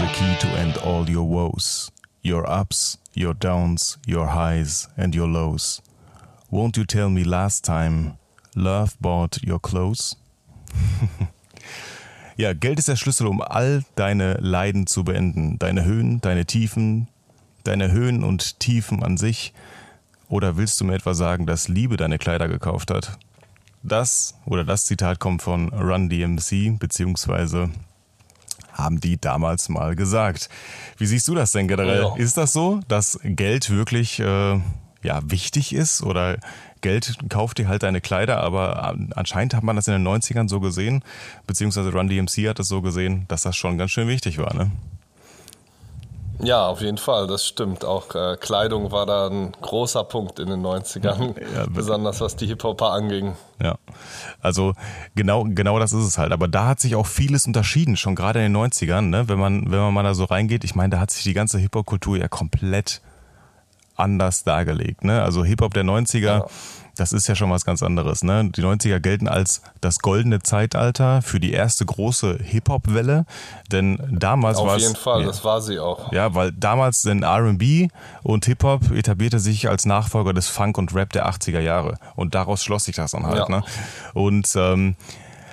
the key to end all your woes, your ups, your downs, your highs and your lows. Won't you tell me last time love bought your clothes? ja, Geld ist der Schlüssel, um all deine Leiden zu beenden. Deine Höhen, deine Tiefen, deine Höhen und Tiefen an sich. Oder willst du mir etwa sagen, dass Liebe deine Kleider gekauft hat? Das oder das Zitat kommt von Run DMC, beziehungsweise haben die damals mal gesagt. Wie siehst du das denn generell? Ja. Ist das so, dass Geld wirklich äh, ja, wichtig ist oder Geld kauft dir halt deine Kleider, aber anscheinend hat man das in den 90ern so gesehen, beziehungsweise Run DMC hat es so gesehen, dass das schon ganz schön wichtig war, ne? Ja, auf jeden Fall, das stimmt. Auch äh, Kleidung war da ein großer Punkt in den 90ern, ja, besonders was die Hip-Hopper anging. Ja, also genau, genau das ist es halt. Aber da hat sich auch vieles unterschieden, schon gerade in den 90ern, ne? wenn, man, wenn man mal da so reingeht. Ich meine, da hat sich die ganze Hip-Hop-Kultur ja komplett anders dargelegt. Ne? Also Hip-Hop der 90er. Ja das ist ja schon was ganz anderes. Ne? Die 90er gelten als das goldene Zeitalter für die erste große Hip-Hop-Welle. Denn damals war es. Auf jeden Fall, ja, das war sie auch. Ja, weil damals denn RB und Hip-Hop etablierte sich als Nachfolger des Funk und Rap der 80er Jahre. Und daraus schloss sich das dann halt. Ja. Ne? Und ähm,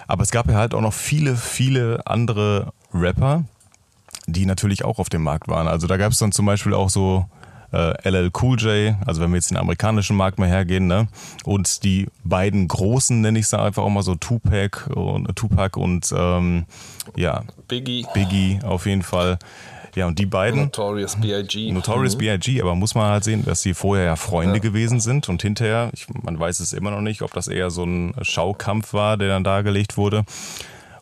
aber es gab ja halt auch noch viele, viele andere Rapper, die natürlich auch auf dem Markt waren. Also da gab es dann zum Beispiel auch so äh, LL Cool J, also wenn wir jetzt den amerikanischen Markt mal hergehen, ne? Und die beiden großen, nenne ich es einfach auch mal so, Tupac und Tupac und ähm, ja, Biggie. Biggie auf jeden Fall. Ja, und die beiden. Notorious B.I.G. Notorious mhm. B.I.G., aber muss man halt sehen, dass sie vorher ja Freunde ja. gewesen sind und hinterher, ich, man weiß es immer noch nicht, ob das eher so ein Schaukampf war, der dann dargelegt wurde.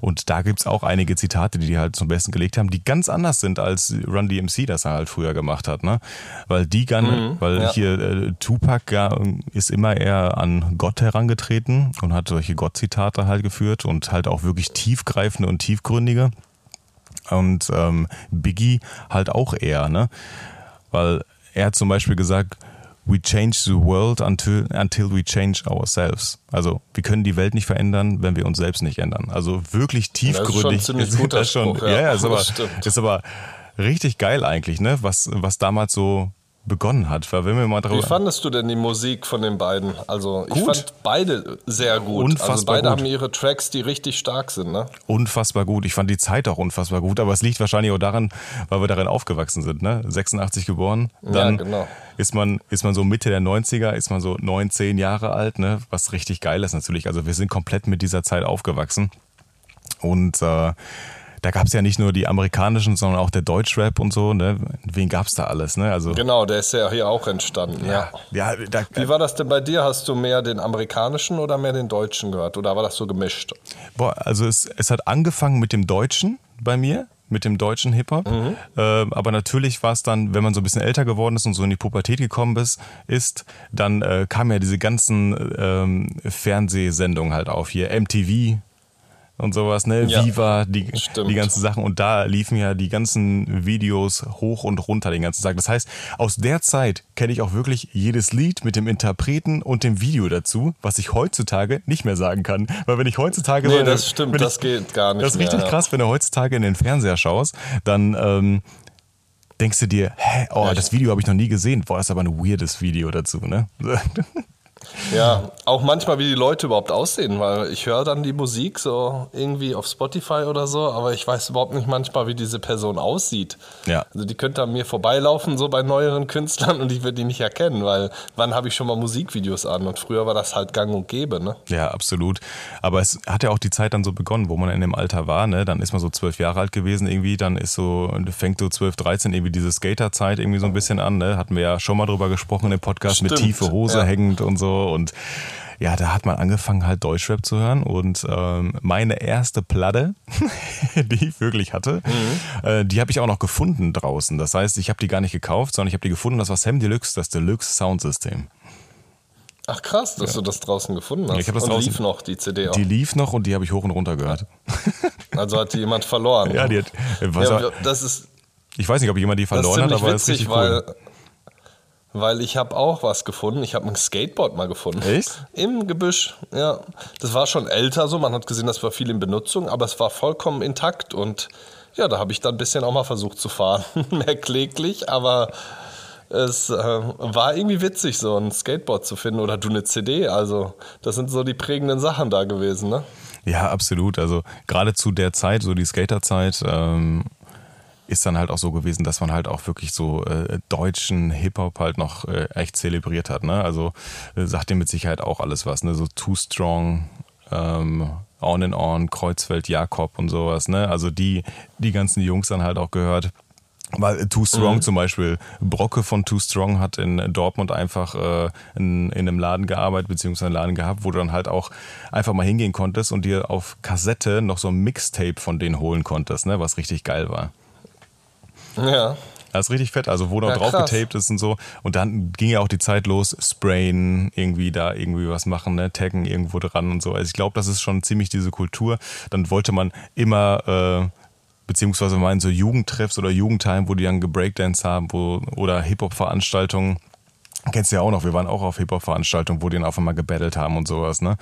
Und da gibt es auch einige Zitate, die die halt zum Besten gelegt haben, die ganz anders sind, als Run DMC das er halt früher gemacht hat. Ne? Weil die gar mhm, weil ja. hier äh, Tupac ja, ist immer eher an Gott herangetreten und hat solche Gott-Zitate halt geführt und halt auch wirklich tiefgreifende und tiefgründige. Und ähm, Biggie halt auch eher, ne? Weil er hat zum Beispiel gesagt, we change the world until, until we change ourselves. Also wir können die Welt nicht verändern, wenn wir uns selbst nicht ändern. Also wirklich tiefgründig. Das ist schon ziemlich guter das schon, Spruch, ja, ja, ist, aber, ist aber richtig geil eigentlich, ne? Was, was damals so begonnen hat. Weil wenn wir mal Wie fandest du denn die Musik von den beiden? Also ich fand beide sehr gut. Unfassbar also beide gut. haben ihre Tracks, die richtig stark sind. Ne? Unfassbar gut. Ich fand die Zeit auch unfassbar gut. Aber es liegt wahrscheinlich auch daran, weil wir darin aufgewachsen sind. Ne? 86 geboren. Dann ja, genau. ist, man, ist man so Mitte der 90er, ist man so 9, 10 Jahre alt. Ne? Was richtig geil ist natürlich. Also wir sind komplett mit dieser Zeit aufgewachsen. Und äh, da gab es ja nicht nur die amerikanischen, sondern auch der Deutschrap und so. Ne? Wen gab es da alles? Ne? Also, genau, der ist ja hier auch entstanden. Ja. ja. da, Wie war das denn bei dir? Hast du mehr den amerikanischen oder mehr den deutschen gehört? Oder war das so gemischt? Boah, also es, es hat angefangen mit dem Deutschen bei mir mit dem deutschen Hip-Hop. Mhm. Äh, aber natürlich war es dann, wenn man so ein bisschen älter geworden ist und so in die Pubertät gekommen ist, ist dann äh, kamen ja diese ganzen ähm, Fernsehsendungen halt auf hier. MTV und sowas, ne? Ja, Viva, die, die ganzen Sachen. Und da liefen ja die ganzen Videos hoch und runter den ganzen Tag. Das heißt, aus der Zeit kenne ich auch wirklich jedes Lied mit dem Interpreten und dem Video dazu, was ich heutzutage nicht mehr sagen kann. Weil wenn ich heutzutage. Nee, so, das stimmt, das geht gar nicht. Das ist richtig mehr, krass, wenn du heutzutage in den Fernseher schaust, dann. Ähm, denkst du dir, hä, oh, das Video habe ich noch nie gesehen. Boah, das ist aber ein weirdes Video dazu, ne? Ja, auch manchmal, wie die Leute überhaupt aussehen, weil ich höre dann die Musik so irgendwie auf Spotify oder so, aber ich weiß überhaupt nicht manchmal, wie diese Person aussieht. Ja. Also die könnte an mir vorbeilaufen, so bei neueren Künstlern und ich würde die nicht erkennen, weil wann habe ich schon mal Musikvideos an und früher war das halt gang und gäbe, ne? Ja, absolut. Aber es hat ja auch die Zeit dann so begonnen, wo man in dem Alter war, ne? Dann ist man so zwölf Jahre alt gewesen irgendwie, dann ist so, fängt so zwölf, dreizehn irgendwie diese Skaterzeit irgendwie so ein bisschen an, ne? Hatten wir ja schon mal drüber gesprochen im Podcast Stimmt. mit tiefe Hose ja. hängend und so und ja, da hat man angefangen halt Deutschrap zu hören und ähm, meine erste Platte, die ich wirklich hatte, mhm. äh, die habe ich auch noch gefunden draußen. Das heißt, ich habe die gar nicht gekauft, sondern ich habe die gefunden. Das war Sam Deluxe, das Deluxe Soundsystem. Ach krass, dass ja. du das draußen gefunden hast. Ja, ich das und draußen, lief noch die CD auch. Die lief noch und die habe ich hoch und runter gehört. Also hat die jemand verloren. ja, die hat. Ja, das ist. Ich weiß nicht, ob jemand die verloren hat, aber es ist richtig cool. Weil weil ich habe auch was gefunden. Ich habe ein Skateboard mal gefunden. Echt? Im Gebüsch, ja. Das war schon älter so. Man hat gesehen, das war viel in Benutzung, aber es war vollkommen intakt und ja, da habe ich dann ein bisschen auch mal versucht zu fahren. Mehr kläglich, aber es äh, war irgendwie witzig, so ein Skateboard zu finden oder du eine CD. Also, das sind so die prägenden Sachen da gewesen, ne? Ja, absolut. Also gerade zu der Zeit, so die Skaterzeit, ähm, ist dann halt auch so gewesen, dass man halt auch wirklich so äh, deutschen Hip-Hop halt noch äh, echt zelebriert hat. Ne? Also äh, sagt dir mit Sicherheit auch alles was. Ne? So Too Strong, ähm, On and On, Kreuzfeld, Jakob und sowas. Ne? Also die, die ganzen Jungs dann halt auch gehört. Weil Too Strong mhm. zum Beispiel, Brocke von Too Strong hat in Dortmund einfach äh, in, in einem Laden gearbeitet, beziehungsweise einen Laden gehabt, wo du dann halt auch einfach mal hingehen konntest und dir auf Kassette noch so ein Mixtape von denen holen konntest, ne, was richtig geil war. Ja. Das ist richtig fett, also wo noch ja, drauf getaped ist und so. Und dann ging ja auch die Zeit los, sprayen, irgendwie da irgendwie was machen, ne, taggen irgendwo dran und so. Also ich glaube, das ist schon ziemlich diese Kultur. Dann wollte man immer äh, beziehungsweise in so Jugendtreffs oder Jugendtime, wo die dann gebreakdance haben, wo, oder Hip-Hop-Veranstaltungen. Kennst du ja auch noch, wir waren auch auf Hip-Hop-Veranstaltungen, wo die dann auf einmal gebettelt haben und sowas, ne?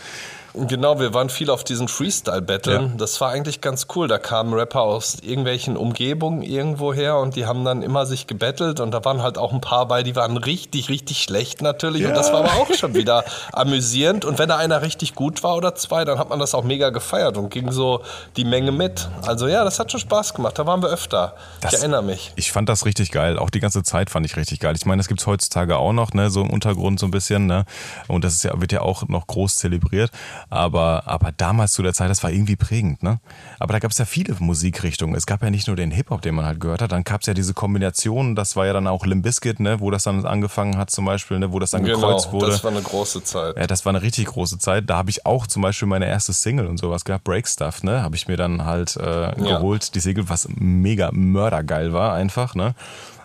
Genau, wir waren viel auf diesen Freestyle-Battlen. Ja. Das war eigentlich ganz cool. Da kamen Rapper aus irgendwelchen Umgebungen irgendwo her und die haben dann immer sich gebettelt und da waren halt auch ein paar bei, die waren richtig, richtig schlecht natürlich. Ja. Und das war aber auch schon wieder amüsierend. Und wenn da einer richtig gut war oder zwei, dann hat man das auch mega gefeiert und ging so die Menge mit. Also ja, das hat schon Spaß gemacht. Da waren wir öfter. Das, ich erinnere mich. Ich fand das richtig geil. Auch die ganze Zeit fand ich richtig geil. Ich meine, das gibt es heutzutage auch noch, ne? so im Untergrund so ein bisschen. Ne? Und das ist ja, wird ja auch noch groß zelebriert. Aber, aber damals zu der Zeit, das war irgendwie prägend, ne? Aber da gab es ja viele Musikrichtungen. Es gab ja nicht nur den Hip-Hop, den man halt gehört hat, dann gab es ja diese Kombination, das war ja dann auch Limp Bizkit, ne? Wo das dann angefangen hat zum Beispiel, ne? Wo das dann genau, gekreuzt wurde. das war eine große Zeit. Ja, das war eine richtig große Zeit. Da habe ich auch zum Beispiel meine erste Single und sowas gehabt, Break Stuff, ne? Habe ich mir dann halt äh, geholt, ja. die Single, was mega mördergeil war einfach, ne?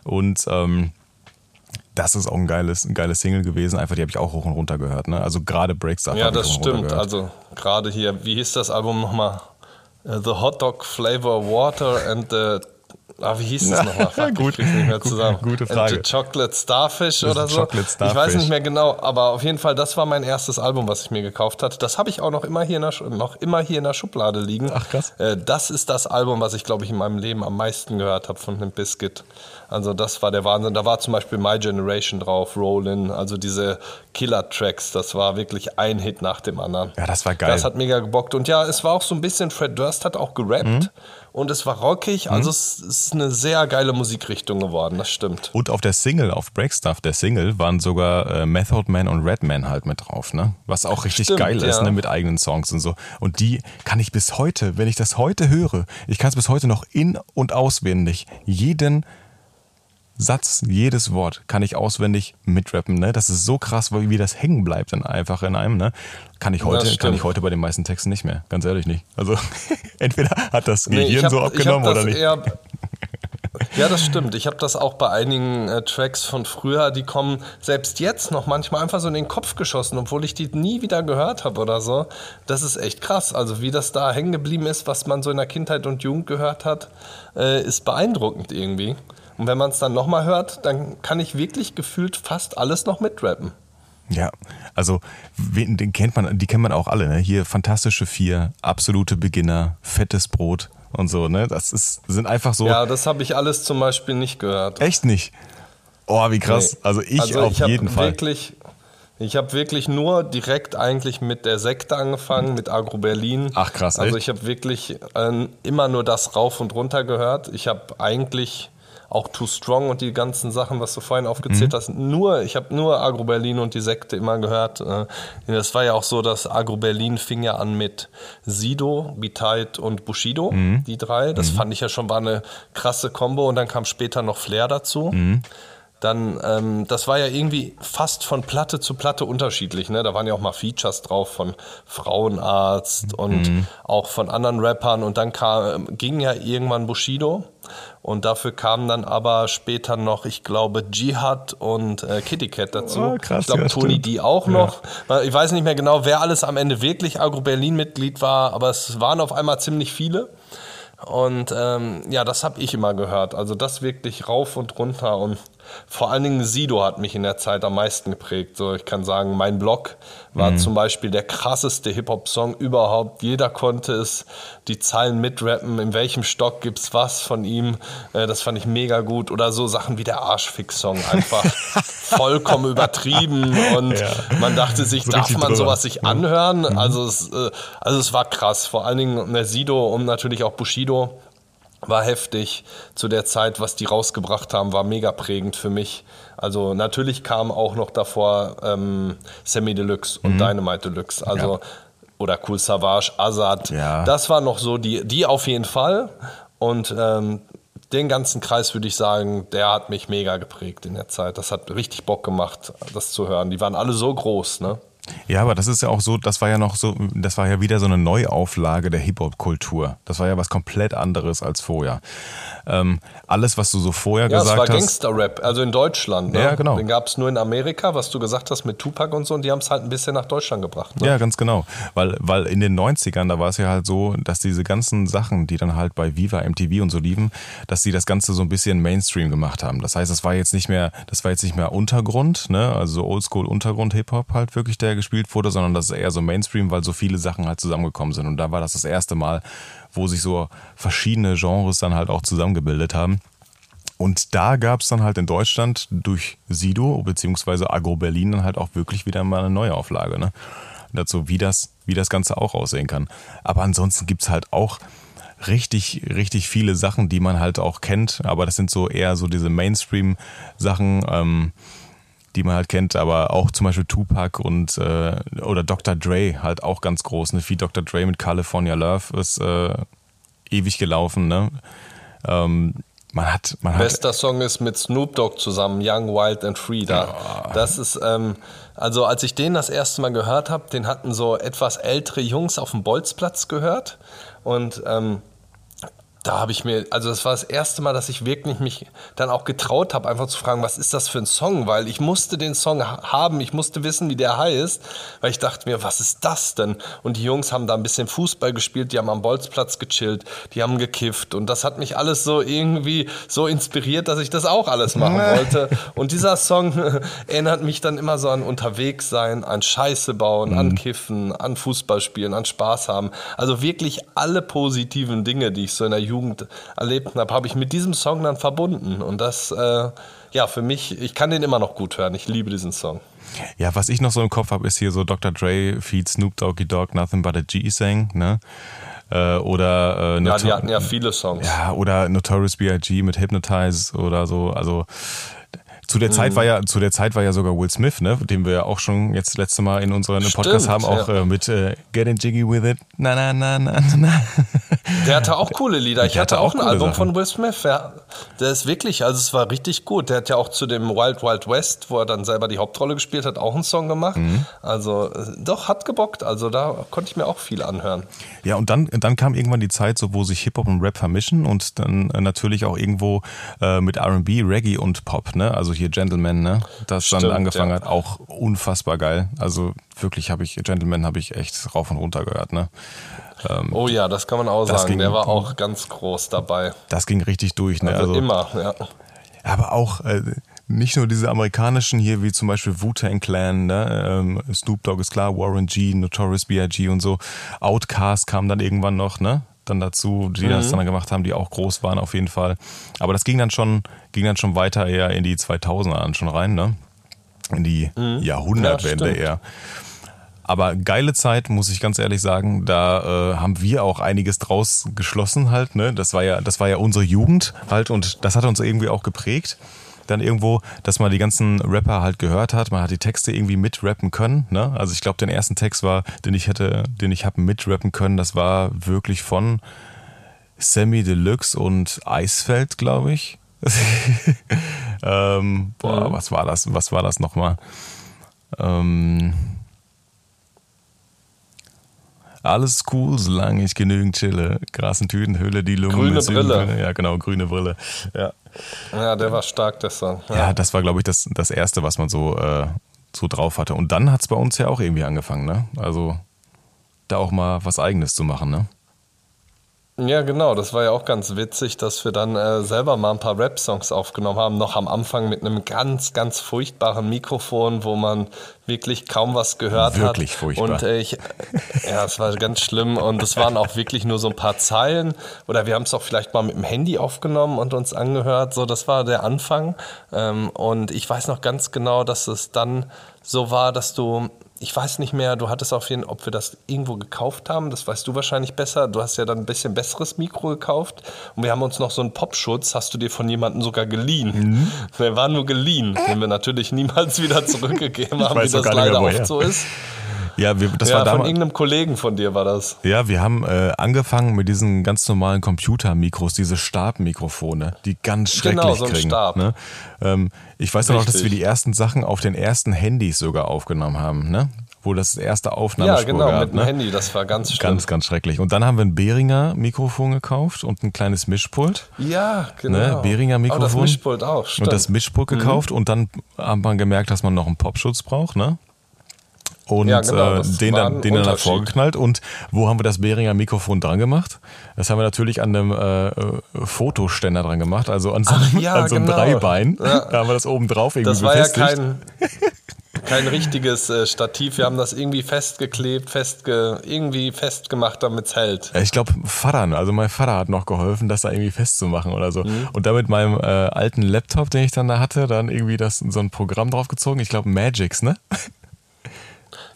Und ähm, das ist auch ein geiles, ein geiles Single gewesen. Einfach, die habe ich auch hoch und runter gehört. Ne? Also gerade Breakstuff. Ja, das stimmt. Also gerade hier, wie hieß das Album nochmal? Uh, the Hot Dog Flavor Water and the Ah, wie hieß das nochmal? Gut, nicht mehr zusammen. Gute Frage. And the Chocolate Starfish oder so. Chocolate Starfish. Ich weiß nicht mehr genau, aber auf jeden Fall, das war mein erstes Album, was ich mir gekauft hatte. Das habe ich auch noch immer hier in der, noch immer hier in der Schublade liegen. Ach krass. Äh, das ist das Album, was ich glaube ich in meinem Leben am meisten gehört habe von einem Biscuit. Also das war der Wahnsinn. Da war zum Beispiel My Generation drauf, Rollin, also diese Killer-Tracks. Das war wirklich ein Hit nach dem anderen. Ja, das war geil. Das hat mega gebockt. Und ja, es war auch so ein bisschen, Fred Durst hat auch gerappt. Mhm. Und es war rockig, mhm. also mhm. es ist eine sehr geile Musikrichtung geworden, das stimmt. Und auf der Single, auf Breakstuff, der Single, waren sogar äh, Method Man und Redman halt mit drauf, ne? Was auch richtig stimmt, geil ist, ja. ne? Mit eigenen Songs und so. Und die kann ich bis heute, wenn ich das heute höre, ich kann es bis heute noch in- und auswendig jeden Satz, jedes Wort kann ich auswendig mitrappen. Ne? Das ist so krass, wie das hängen bleibt dann einfach in einem. Ne? Kann ich heute, kann ich heute bei den meisten Texten nicht mehr. Ganz ehrlich nicht. Also entweder hat das Gehirn nee, hab, so abgenommen oder nicht. Ja, das stimmt. Ich habe das auch bei einigen äh, Tracks von früher, die kommen selbst jetzt noch manchmal einfach so in den Kopf geschossen, obwohl ich die nie wieder gehört habe oder so. Das ist echt krass. Also wie das da hängen geblieben ist, was man so in der Kindheit und Jugend gehört hat, äh, ist beeindruckend irgendwie. Und wenn man es dann nochmal hört, dann kann ich wirklich gefühlt fast alles noch mitrappen. Ja, also den kennt man, die kennt man auch alle, ne? Hier fantastische vier, absolute Beginner, fettes Brot und so, ne? Das ist, sind einfach so. Ja, das habe ich alles zum Beispiel nicht gehört. Echt nicht? Oh, wie krass. Nee. Also ich also auf ich jeden Fall. Wirklich, ich habe wirklich nur direkt eigentlich mit der Sekte angefangen, mit Agro Berlin. Ach krass. Also ich habe wirklich äh, immer nur das rauf und runter gehört. Ich habe eigentlich auch Too Strong und die ganzen Sachen, was du vorhin aufgezählt mhm. hast. Nur, ich habe nur Agro Berlin und die Sekte immer gehört. Äh, das war ja auch so, dass Agro Berlin fing ja an mit Sido, Bitite und Bushido, mhm. die drei. Das mhm. fand ich ja schon war eine krasse Kombo und dann kam später noch Flair dazu. Mhm dann, ähm, das war ja irgendwie fast von Platte zu Platte unterschiedlich. Ne? Da waren ja auch mal Features drauf von Frauenarzt und mhm. auch von anderen Rappern. Und dann kam, ging ja irgendwann Bushido. Und dafür kamen dann aber später noch, ich glaube, Jihad und äh, Kitty Cat dazu. Oh, krass, ich glaube, ja, Tony D auch noch. Ja. Ich weiß nicht mehr genau, wer alles am Ende wirklich Agro Berlin-Mitglied war, aber es waren auf einmal ziemlich viele. Und ähm, ja, das habe ich immer gehört. Also das wirklich rauf und runter. Und vor allen Dingen Sido hat mich in der Zeit am meisten geprägt. So, ich kann sagen, mein Blog war mhm. zum Beispiel der krasseste Hip-Hop-Song überhaupt. Jeder konnte es, die Zeilen mitrappen, in welchem Stock gibt's was von ihm. Äh, das fand ich mega gut. Oder so Sachen wie der Arschfix-Song, einfach vollkommen übertrieben. Und ja. man dachte sich, so darf man drüber. sowas sich anhören? Mhm. Also, es, äh, also es war krass. Vor allen Dingen der Sido und natürlich auch Bushido war heftig zu der Zeit, was die rausgebracht haben, war mega prägend für mich. Also natürlich kam auch noch davor ähm, Semi Deluxe und mhm. Dynamite Deluxe. Also ja. oder Cool Savage, Azad. Ja. Das war noch so die, die auf jeden Fall. Und ähm, den ganzen Kreis würde ich sagen, der hat mich mega geprägt in der Zeit. Das hat richtig Bock gemacht, das zu hören. Die waren alle so groß, ne? Ja, aber das ist ja auch so, das war ja noch so, das war ja wieder so eine Neuauflage der Hip-Hop-Kultur. Das war ja was komplett anderes als vorher. Ähm, alles, was du so vorher ja, gesagt hast. Ja, es war Gangster-Rap, also in Deutschland. Ne? Ja, genau. Den gab es nur in Amerika, was du gesagt hast mit Tupac und so, und die haben es halt ein bisschen nach Deutschland gebracht. Ne? Ja, ganz genau. Weil, weil in den 90ern, da war es ja halt so, dass diese ganzen Sachen, die dann halt bei Viva, MTV und so liefen, dass sie das Ganze so ein bisschen Mainstream gemacht haben. Das heißt, das war jetzt nicht mehr, das war jetzt nicht mehr Untergrund, ne? also Oldschool-Untergrund-Hip-Hop halt wirklich, der gespielt wurde, sondern das ist eher so Mainstream, weil so viele Sachen halt zusammengekommen sind. Und da war das das erste Mal, wo sich so verschiedene Genres dann halt auch zusammengebildet haben. Und da gab es dann halt in Deutschland durch Sido bzw. Agro Berlin dann halt auch wirklich wieder mal eine Neuauflage. Ne? Dazu, wie das, wie das Ganze auch aussehen kann. Aber ansonsten gibt es halt auch richtig, richtig viele Sachen, die man halt auch kennt. Aber das sind so eher so diese Mainstream-Sachen. Ähm, die man halt kennt, aber auch zum Beispiel Tupac und äh, oder Dr. Dre halt auch ganz groß. Ne? Wie Dr. Dre mit California Love ist äh, ewig gelaufen. Ne? Ähm, man hat, man Bester Song ist mit Snoop Dogg zusammen, Young, Wild and Free. Da. Ja. Das ist, ähm, also als ich den das erste Mal gehört habe, den hatten so etwas ältere Jungs auf dem Bolzplatz gehört. Und ähm, da habe ich mir, also das war das erste Mal, dass ich wirklich mich dann auch getraut habe, einfach zu fragen, was ist das für ein Song? Weil ich musste den Song haben, ich musste wissen, wie der heißt, weil ich dachte mir, was ist das denn? Und die Jungs haben da ein bisschen Fußball gespielt, die haben am Bolzplatz gechillt, die haben gekifft und das hat mich alles so irgendwie so inspiriert, dass ich das auch alles machen wollte. Und dieser Song erinnert mich dann immer so an unterwegs sein, an Scheiße bauen, mhm. an Kiffen, an Fußball spielen, an Spaß haben. Also wirklich alle positiven Dinge, die ich so in der Jugend Jugend erlebt habe, habe ich mit diesem Song dann verbunden. Und das, äh, ja, für mich, ich kann den immer noch gut hören. Ich liebe diesen Song. Ja, was ich noch so im Kopf habe, ist hier so Dr. Dre feed Snoop Doggy Dogg Nothing But a G-Sang, ne? Äh, oder äh, ja, die hatten ja viele Songs. Ja, oder Notorious B.I.G. mit Hypnotize oder so. Also zu der Zeit mhm. war ja, zu der Zeit war ja sogar Will Smith, ne, den wir ja auch schon jetzt das letzte Mal in unserem Podcast haben, auch ja. äh, mit äh, Getting Jiggy with It. Na, na, na, na, na. Der hatte auch coole Lieder. Ich hatte, hatte auch ein Album Sachen. von Will Smith. Ja. Der ist wirklich, also es war richtig gut. Der hat ja auch zu dem Wild Wild West, wo er dann selber die Hauptrolle gespielt hat, auch einen Song gemacht. Mhm. Also äh, doch, hat gebockt. Also da konnte ich mir auch viel anhören. Ja, und dann, dann kam irgendwann die Zeit, so, wo sich Hip-Hop und Rap vermischen und dann äh, natürlich auch irgendwo äh, mit R&B, Reggae und Pop, ne? Also hier Gentleman, ne? Das Stimmt, dann angefangen ja. hat, auch unfassbar geil. Also wirklich habe ich, Gentleman habe ich echt rauf und runter gehört, ne? Ähm, oh ja, das kann man auch sagen. Ging, Der war auch ganz groß dabei. Das ging richtig durch, ne? Also, also immer, ja. Aber auch äh, nicht nur diese amerikanischen hier, wie zum Beispiel Wu-Tang Clan, ne? Ähm, Snoop Dogg ist klar, Warren G, Notorious B.I.G. und so. Outcast kam dann irgendwann noch, ne? Dann dazu, die mhm. das dann gemacht haben, die auch groß waren auf jeden Fall. Aber das ging dann schon, ging dann schon weiter eher in die 2000er schon rein, ne? In die mhm. Jahrhundertwende ja, eher. Aber geile Zeit, muss ich ganz ehrlich sagen. Da äh, haben wir auch einiges draus geschlossen halt. Ne? Das war ja, das war ja unsere Jugend halt und das hat uns irgendwie auch geprägt dann irgendwo, dass man die ganzen Rapper halt gehört hat. Man hat die Texte irgendwie mitrappen können. Ne? Also ich glaube, den ersten Text war, den ich hätte, den ich habe mitrappen können, das war wirklich von Sammy Deluxe und Eisfeld, glaube ich. ähm, boah, mhm. was war das? Was war das nochmal? Ähm, alles cool, solange ich genügend chille. Gras und Tütenhöhle, die Lunge. Grüne Brille. Ja, genau, grüne Brille. Ja. Ja, der war stark, der Song. Ja, ja das war, glaube ich, das, das Erste, was man so, äh, so drauf hatte. Und dann hat es bei uns ja auch irgendwie angefangen, ne? Also da auch mal was Eigenes zu machen, ne? Ja, genau. Das war ja auch ganz witzig, dass wir dann äh, selber mal ein paar Rap-Songs aufgenommen haben. Noch am Anfang mit einem ganz, ganz furchtbaren Mikrofon, wo man wirklich kaum was gehört Wirklich hat. Wirklich furchtbar. Und äh, ich, ja, es war ganz schlimm. Und es waren auch wirklich nur so ein paar Zeilen. Oder wir haben es auch vielleicht mal mit dem Handy aufgenommen und uns angehört. So, das war der Anfang. Ähm, und ich weiß noch ganz genau, dass es dann so war, dass du ich weiß nicht mehr, du hattest auf jeden Fall, ob wir das irgendwo gekauft haben, das weißt du wahrscheinlich besser. Du hast ja dann ein bisschen besseres Mikro gekauft und wir haben uns noch so einen Popschutz, hast du dir von jemandem sogar geliehen. Mhm. Der war nur geliehen, den wir natürlich niemals wieder zurückgegeben haben, wie das leider oft so ist. Ja, wir, das ja, war damals. Von irgendeinem Kollegen von dir war das. Ja, wir haben äh, angefangen mit diesen ganz normalen Computermikros, diese Stabmikrofone, die ganz schrecklich genau, so ein. Stab. Ne? Ähm, ich weiß noch, dass wir die ersten Sachen auf den ersten Handys sogar aufgenommen haben, ne? Wo das erste Aufnahmespur Ja, genau, gab, mit dem ne? Handy, das war ganz schlimm. Ganz, ganz schrecklich. Und dann haben wir ein Behringer Mikrofon gekauft und ein kleines Mischpult. Ja, genau. Ne? Behringer Mikrofon. Oh, das Mischpult auch, stimmt. Und das Mischpult Mhm. gekauft und dann hat man gemerkt, dass man noch einen Popschutz braucht, ne? Und Ja, genau, äh, den dann, den dann davor geknallt. Und wo haben wir das Behringer Mikrofon dran gemacht? Das haben wir natürlich an einem äh, Fotoständer dran gemacht, also an so einem, Ach ja, an so einem genau. Dreibein. Ja. Da haben wir das oben drauf irgendwie Das war ja kein, kein richtiges äh, Stativ. Wir haben das irgendwie festgeklebt, festge, irgendwie festgemacht, damit es hält. Ja, Ich glaube, Vater, also mein Vater hat noch geholfen, das da irgendwie festzumachen oder so. Mhm. Und da mit meinem äh, alten Laptop, den ich dann da hatte, dann irgendwie das, so ein Programm draufgezogen. Ich glaube, Magix, ne?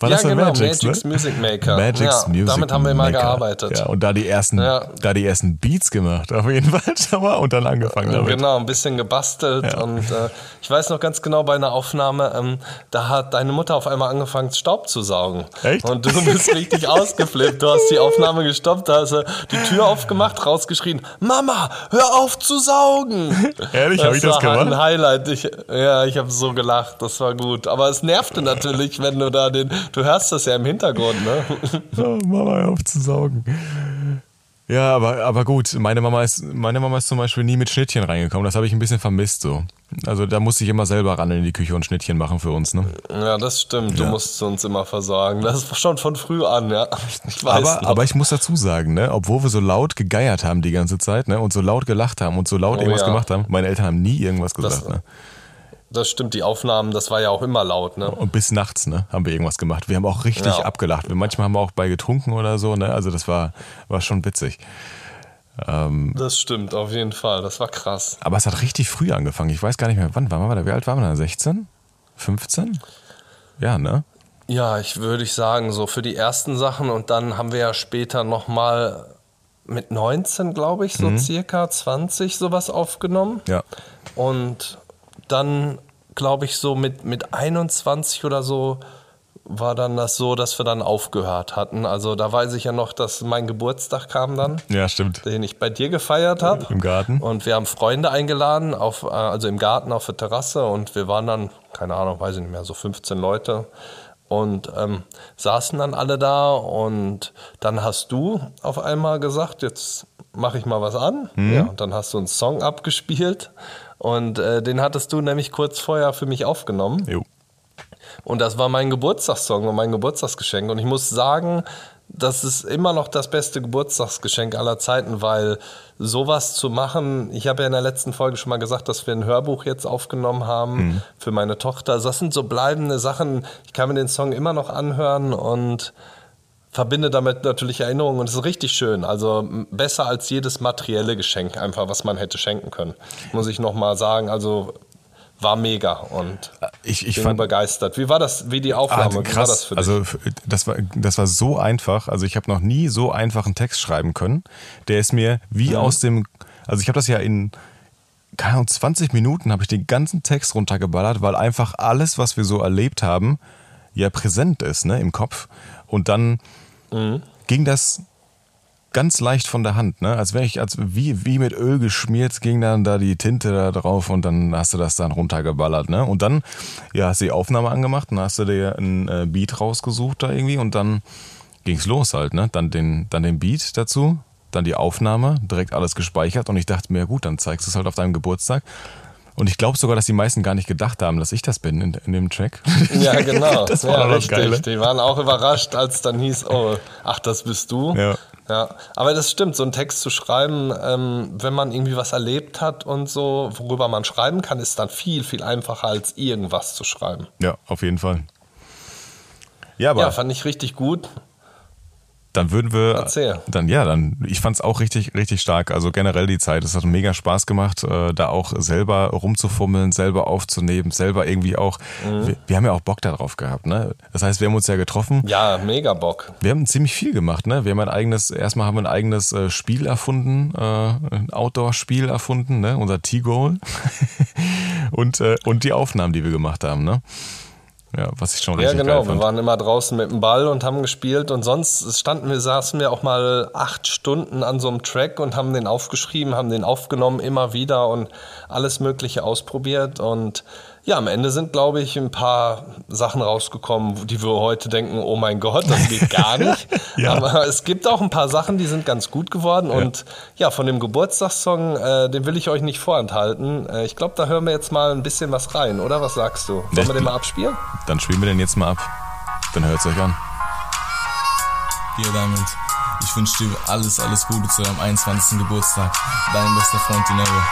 War ja, das genau, Magix, Magix ne? Music Maker. Magix ja, Music damit haben wir mal Maker. gearbeitet. Ja, und da die ersten, Ja. da die ersten Beats gemacht, auf jeden Fall schon mal, und dann angefangen damit. Genau, ein bisschen gebastelt und äh, ich weiß noch ganz genau bei einer Aufnahme, ähm, da hat deine Mutter auf einmal angefangen Staub zu saugen. Echt? Und du bist richtig ausgeflippt. Du hast die Aufnahme gestoppt, da hast du die Tür aufgemacht, rausgeschrien, Mama, hör auf zu saugen. Ehrlich, hab ich das war ein gemacht? Highlight. Ich, ja, ich habe so gelacht, das war gut. Aber es nervte natürlich, wenn du da den, du hörst das ja im Hintergrund, ne? Oh, Mama, auf zu saugen. Ja, aber, aber gut, meine Mama, ist, meine Mama ist zum Beispiel nie mit Schnittchen reingekommen. Das habe ich ein bisschen vermisst so. Also da musste ich immer selber ran in die Küche und Schnittchen machen für uns. Ne? Ja, das stimmt. Du Ja. musst uns immer versorgen. Das ist schon von früh an, ja. Ich weiß Aber, aber ich muss dazu sagen, ne, obwohl wir so laut gegeiert haben die ganze Zeit ne, und so laut gelacht haben und so laut Oh irgendwas ja. gemacht haben, meine Eltern haben nie irgendwas gesagt. Das- ne? Das stimmt, die Aufnahmen, das war ja auch immer laut, ne? Und bis nachts ne, haben wir irgendwas gemacht. Wir haben auch richtig Ja. abgelacht. Wir, manchmal haben wir auch bei getrunken oder so. Ne? Also das war, war schon witzig. Das stimmt, auf jeden Fall. Das war krass. Aber es hat richtig früh angefangen. Ich weiß gar nicht mehr, wann waren wir da? Wie alt waren wir da? 16? 15? Ja, ne? Ja, ich würde ich sagen, so für die ersten Sachen und dann haben wir ja später nochmal mit 19, glaube ich, so Mhm. circa 20 sowas aufgenommen. Ja. Und dann, glaube ich, so mit, mit 21 oder so war dann das so, dass wir dann aufgehört hatten. Also da weiß ich ja noch, dass mein Geburtstag kam dann. Ja, stimmt. den ich bei dir gefeiert habe. Im Garten. Und wir haben Freunde eingeladen, auf, äh, also im Garten auf der Terrasse. Und wir waren dann, keine Ahnung, weiß ich nicht mehr, so 15 Leute. Und ähm, saßen dann alle da. Und dann hast du auf einmal gesagt, jetzt mache ich mal was an. Ja, und dann hast du einen Song abgespielt. Und äh, den hattest du nämlich kurz vorher für mich aufgenommen. Jo. Und das war mein Geburtstagssong und mein Geburtstagsgeschenk. Und ich muss sagen, das ist immer noch das beste Geburtstagsgeschenk aller Zeiten, weil sowas zu machen, ich habe ja in der letzten Folge schon mal gesagt, dass wir ein Hörbuch jetzt aufgenommen haben für meine Tochter. Also das sind so bleibende Sachen. Ich kann mir den Song immer noch anhören und verbinde damit natürlich Erinnerungen und es ist richtig schön. Also besser als jedes materielle Geschenk einfach, was man hätte schenken können. Muss ich nochmal sagen. Also war mega und Ich, ich bin begeistert. Wie war das, wie die Ah, Aufnahme? wie war krass. das für dich? Also das war, das war so einfach. Also ich habe noch nie so einfachen Text schreiben können. Der ist mir wie aus dem, also ich habe das ja in keine Ahnung, 20 Minuten habe ich den ganzen Text runtergeballert, weil einfach alles, was wir so erlebt haben, ja präsent ist, ne, im Kopf. Und dann ging das ganz leicht von der Hand, ne? Als wäre ich, als wie, wie mit Öl geschmiert, ging dann da die Tinte da drauf und dann hast du das dann runtergeballert, ne? Und dann, ja, hast du die Aufnahme angemacht und hast du dir ein äh, Beat rausgesucht da irgendwie und dann ging's los halt, ne? Dann den, dann den Beat dazu, dann die Aufnahme, direkt alles gespeichert und ich dachte mir, gut, dann zeigst du es halt auf deinem Geburtstag. Und ich glaube sogar, dass die meisten gar nicht gedacht haben, dass ich das bin in, in dem Track. Ja, genau. das war ja, richtig. geil. Die waren auch überrascht, als dann hieß, oh, ach, das bist du. Ja. Ja, aber das stimmt, so einen Text zu schreiben, ähm, wenn man irgendwie was erlebt hat und so, worüber man schreiben kann, ist dann viel, viel einfacher als irgendwas zu schreiben. Ja, auf jeden Fall. Ja, aber Ja, fand ich richtig gut. Dann würden wir. Erzähl. Dann, ja, dann, ich fand es auch richtig, richtig stark. Also generell die Zeit. Es hat mega Spaß gemacht, äh, da auch selber rumzufummeln, selber aufzunehmen, selber irgendwie auch. Mhm. Wir, wir haben ja auch Bock darauf gehabt, ne? Das heißt, wir haben uns ja getroffen. Ja, mega Bock. Wir haben ziemlich viel gemacht, ne? Wir haben ein eigenes, erstmal haben wir ein eigenes äh, Spiel erfunden, äh, ein Outdoor-Spiel erfunden, ne? Unser T-Goal. und, äh, und die Aufnahmen, die wir gemacht haben, ne? Ja, was ich schon Ja, richtig genau. geil Wir waren immer draußen mit dem Ball und haben gespielt. Und sonst standen wir, saßen wir auch mal acht Stunden an so einem Track und haben den aufgeschrieben, haben den aufgenommen immer wieder und alles Mögliche ausprobiert. Und ja, am Ende sind, glaube ich, ein paar Sachen rausgekommen, die wir heute denken, oh mein Gott, das geht gar nicht. Ja. Aber es gibt auch ein paar Sachen, die sind ganz gut geworden und ja, von dem Geburtstagssong, äh, den will ich euch nicht vorenthalten. Äh, ich glaube, da hören wir jetzt mal ein bisschen was rein, oder? Was sagst du? Sollen wir den mal abspielen? Dann spielen wir den jetzt mal ab. Dann hört's euch an. Hier Diamond, ich wünsche dir alles, alles Gute zu deinem 21. Geburtstag. Dein bester Freund Dinero.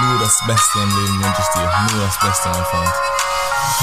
Nur das Beste im Leben wünsche ich dir. Nur das Beste, mein Freund.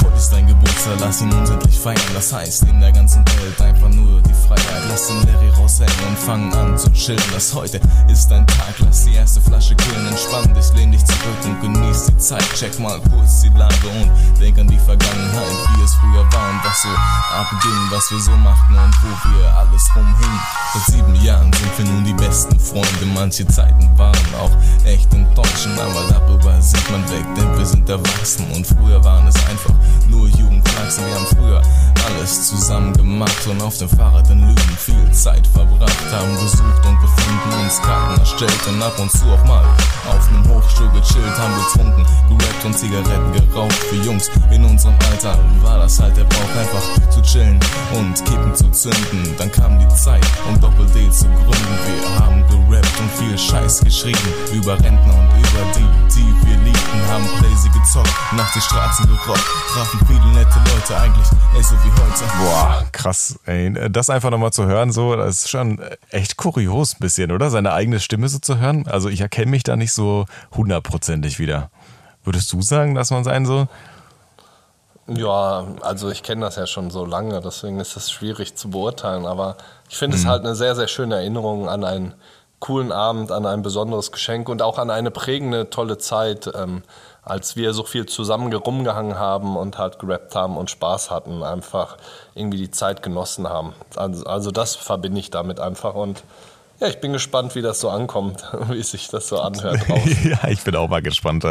Heute ist dein Geburtstag, lass ihn uns endlich feiern. Das heißt, in der ganzen Welt einfach nur die Freiheit. Lass den Larry raushängen und fangen an zu chillen. Das heute ist dein Tag, lass die erste Flasche kühlen. Entspann dich, lehn dich zurück und genieß die Zeit. Check mal kurz die Lage und denk an die Vergangenheit, wie es früher war und was so abging, was wir so machten und wo wir alles rumhingen. Seit sieben Jahren sind wir nun die besten Freunde. Manche Zeiten waren auch echt enttäuschend, aber darüber sieht man weg, denn wir sind erwachsen und früher waren es einfach nur Jugendwachsen. Wir haben früher alles zusammen gemacht und auf dem Fahrrad in Lügen viel Zeit verbracht, haben gesucht und gefunden, uns Karten erstellt und ab und zu auch mal auf nem Hochstuhl gechillt, haben getrunken, gerappt und Zigaretten geraucht. Für Jungs in unserem Alter war das halt der Brauch, einfach zu chillen und Kippen zu zünden. Dann kam die Zeit, um Doppel-D zu gründen. Wir haben gerappt und viel Scheiß geschrieben über Rentner und über die, die wir liebten, haben Playsy gezockt, nach die Straßen gerockt, trafen viele nette Leute eigentlich, ey, so wie heute. Boah, krass, ey. Das einfach nochmal zu hören, so, das ist schon echt kurios ein bisschen, oder? Seine eigene Stimme so zu hören. Also ich erkenne mich da nicht so hundertprozentig wieder. Würdest du sagen, dass man sein so? Ja, also ich kenne das ja schon so lange, deswegen ist es schwierig zu beurteilen. Aber ich finde es halt eine sehr, sehr schöne Erinnerung an einen coolen Abend, an ein besonderes Geschenk und auch an eine prägende, tolle Zeit, ähm, als wir so viel zusammen rumgehangen haben und halt gerappt haben und Spaß hatten, einfach irgendwie die Zeit genossen haben. Also, also das verbinde ich damit einfach und ja, ich bin gespannt, wie das so ankommt, wie sich das so anhört ja, ich bin auch mal gespannt.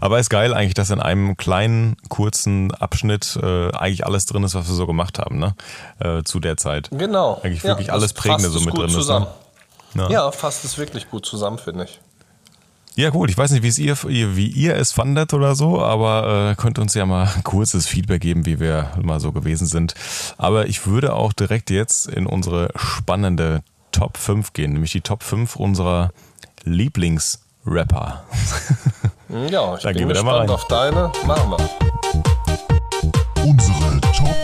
Aber ist geil eigentlich, dass in einem kleinen, kurzen Abschnitt äh, eigentlich alles drin ist, was wir so gemacht haben, ne? Äh, zu der Zeit. Genau. Eigentlich Ja, wirklich alles Prägende so mit drin ist. zusammen. Ne? Ja. Ja, fasst es wirklich gut zusammen, finde ich. Ja, cool. Ich weiß nicht, wie es ihr, wie ihr es fandet oder so, aber äh, könnt uns ja mal ein kurzes Feedback geben, wie wir mal so gewesen sind. Aber ich würde auch direkt jetzt in unsere spannende Top 5 gehen, nämlich die Top 5 unserer Lieblingsrapper. Ja, ich Dann bin gehen wir da mal gespannt auf deine. Machen wir. Unsere Top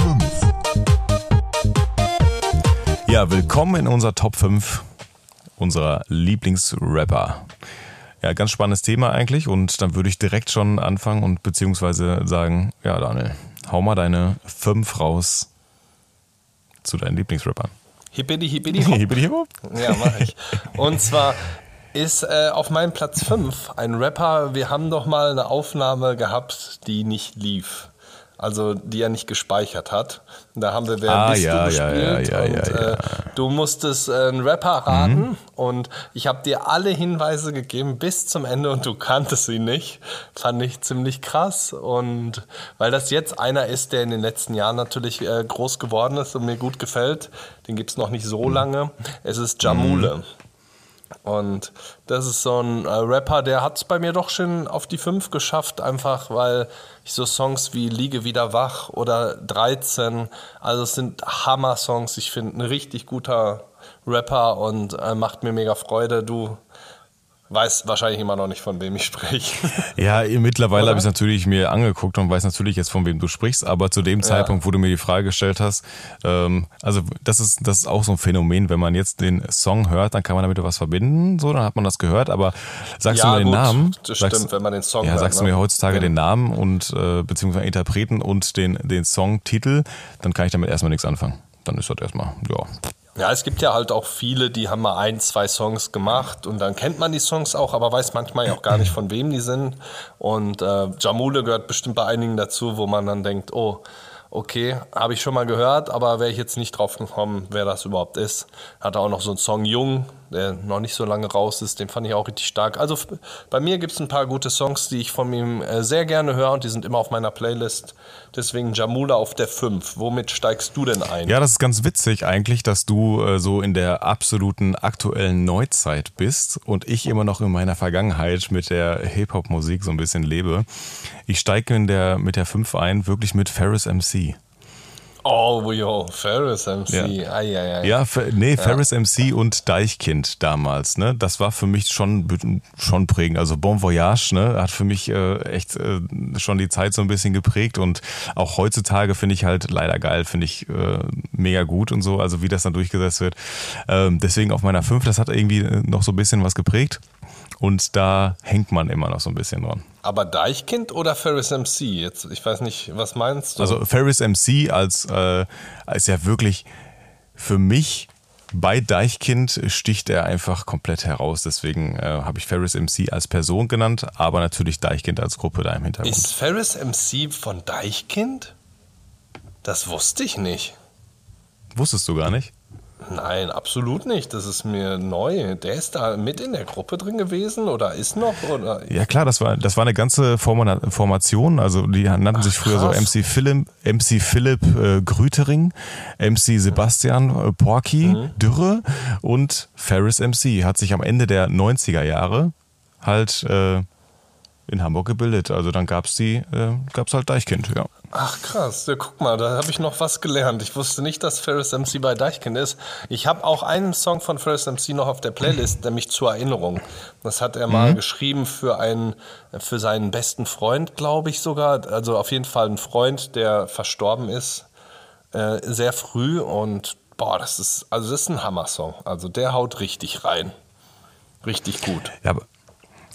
5. Ja, willkommen in unserer Top 5 unserer Lieblingsrapper. Ja, ganz spannendes Thema eigentlich und dann würde ich direkt schon anfangen und beziehungsweise sagen, ja Daniel, hau mal deine 5 raus zu deinen Lieblingsrappern. Hippidi, hippidi, hopp. Hippidi hippop. Ja, mache ich. Und zwar ist äh, auf meinem Platz 5 ein Rapper, wir haben doch mal eine Aufnahme gehabt, die nicht lief. Also die er nicht gespeichert hat. Da haben wir Wer Ah, bist ja, du gespielt ja, ja, und Mhm. äh, du musstest äh, einen Rapper raten und ich habe dir alle Hinweise gegeben bis zum Ende und du kanntest ihn nicht. Fand ich ziemlich krass und weil das jetzt einer ist, der in den letzten Jahren natürlich äh, groß geworden ist und mir gut gefällt, den gibt es noch nicht Mhm. so lange. Es ist Jamule. Und das ist so ein äh, Rapper, der hat es bei mir doch schon auf die 5 geschafft, einfach weil ich so Songs wie Liege wieder wach oder 13, also es sind Hammer-Songs. Ich finde ein richtig guter Rapper und äh, macht mir mega Freude. Du weiß wahrscheinlich immer noch nicht, von wem ich spreche. Ja, mittlerweile habe ich es natürlich mir angeguckt und weiß natürlich jetzt, von wem du sprichst, aber zu dem Zeitpunkt, wo du mir die Frage gestellt hast, ähm, also das ist, das ist auch so ein Phänomen, wenn man jetzt den Song hört, dann kann man damit was verbinden, so, dann hat man das gehört, aber sagst Ja, du mir den gut, Namen? das sagst, stimmt, wenn man den Song Ja, hört, sagst du ne? mir heutzutage Ja. den Namen und äh, beziehungsweise Interpreten und den, den Songtitel, dann kann ich damit erstmal nichts anfangen. Dann ist das erstmal, ja. Ja, es gibt ja halt auch viele, die haben mal ein, zwei Songs gemacht und dann kennt man die Songs auch, aber weiß manchmal ja auch gar nicht, von wem die sind. Und äh, Jamule gehört bestimmt bei einigen dazu, wo man dann denkt, oh, okay, habe ich schon mal gehört, aber wäre ich jetzt nicht drauf gekommen, wer das überhaupt ist. Hat auch noch so einen Song Jung, der noch nicht so lange raus ist, den fand ich auch richtig stark. Also bei mir gibt es ein paar gute Songs, die ich von ihm äh, sehr gerne höre und die sind immer auf meiner Playlist. Deswegen Jamula auf der 5. Womit steigst du denn ein? Ja, das ist ganz witzig eigentlich, dass du äh, so in der absoluten aktuellen Neuzeit bist und ich immer noch in meiner Vergangenheit mit der Hip-Hop-Musik so ein bisschen lebe. Ich steige der, mit der 5 ein, wirklich mit Ferris MC. Oh, yo, Ferris MC. Ja. Ai, ai, ai. Ja, nee, Ferris MC und Deichkind damals, ne? Das war für mich schon, schon prägend. Also Bon Voyage, ne? Hat für mich äh, echt äh, schon die Zeit so ein bisschen geprägt und auch heutzutage finde ich halt leider geil, finde ich äh, mega gut und so, also wie das dann durchgesetzt wird. Ähm, deswegen auf meiner 5, das hat irgendwie äh, noch so ein bisschen was geprägt und da hängt man immer noch so ein bisschen dran. Aber Deichkind oder Ferris MC? Jetzt, ich weiß nicht, was meinst du? Also Ferris MC als, äh, als ja wirklich für mich bei Deichkind sticht er einfach komplett heraus. Deswegen äh, habe ich Ferris MC als Person genannt, aber natürlich Deichkind als Gruppe da im Hintergrund. ist Ferris MC von Deichkind? Das wusste ich nicht. Wusstest du gar nicht? Nein, absolut nicht. Das ist mir neu. Der ist da mit in der Gruppe drin gewesen oder ist noch? Oder? Ja klar, das war, das war eine ganze Forma Formation. Also die nannten sich früher so krass. MC Philipp, MC Philipp äh, Grütering, MC Sebastian äh, Porky Mhm. Dürre und Ferris MC. Hat sich am Ende der 90er Jahre halt äh, in Hamburg gebildet. Also dann gab's die, äh, gab's halt Deichkind, ja. Ach krass, ja, guck mal, da habe ich noch was gelernt. Ich wusste nicht, dass Ferris MC bei Deichkind ist. Ich habe auch einen Song von Ferris MC noch auf der Playlist, nämlich zur Erinnerung. Das hat er mal geschrieben für einen, für seinen besten Freund, glaube ich sogar. Also auf jeden Fall ein Freund, der verstorben ist, äh, sehr früh und boah, das ist, also das ist ein Hammer-Song. Also der haut richtig rein. Richtig gut. Ja, aber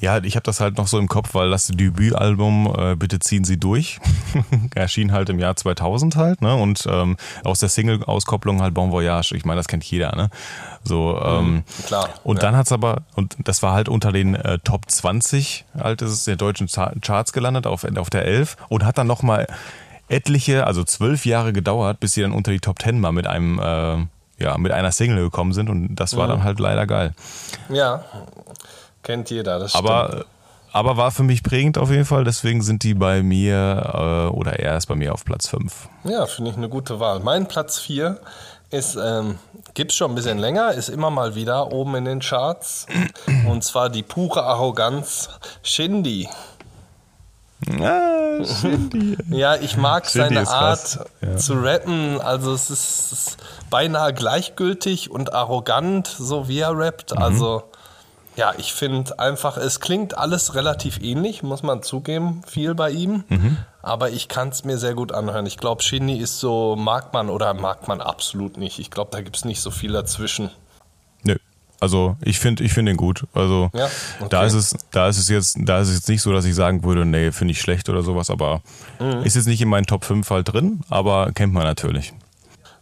ja, ich habe das halt noch so im Kopf, weil das Debütalbum äh, Bitte ziehen Sie durch erschien halt im Jahr 2000 halt, ne? Und ähm, aus der Single-Auskopplung halt Bon Voyage. Ich meine, das kennt jeder, ne? So ähm, klar, Und ja. dann hat's aber und das war halt unter den äh, Top 20 halt ist es in den deutschen Cha- Charts gelandet auf auf der 11 und hat dann noch mal etliche, also zwölf Jahre gedauert, bis sie dann unter die Top 10 mal mit einem äh, ja, mit einer Single gekommen sind und das war dann halt leider geil. Ja, kennt jeder, das stimmt. Aber, aber war für mich prägend auf jeden Fall, deswegen sind die bei mir äh, oder er ist bei mir auf Platz 5. Ja, finde ich eine gute Wahl. Mein Platz 4 ist, ähm, gibt es schon ein bisschen länger, ist immer mal wieder oben in den Charts. Und zwar die pure Arroganz Shindy. Ah, Ja, ich mag Shindy seine Art ja. zu rappen. Also es ist, ist beinahe gleichgültig und arrogant, so wie er rappt. Mhm. Also ja, ich finde einfach, es klingt alles relativ ähnlich, muss man zugeben, viel bei ihm. Mhm. Aber ich kann es mir sehr gut anhören. Ich glaube, Shindy ist so, mag man oder mag man absolut nicht. Ich glaube, da gibt es nicht so viel dazwischen. Nö. Also ich finde ich finde ihn gut. Also Ja, da okay. ist es da ist es jetzt da ist es jetzt nicht so, dass ich sagen würde, nee, finde ich schlecht oder sowas, aber Mhm. ist jetzt nicht in meinen Top 5 halt drin, aber kennt man natürlich.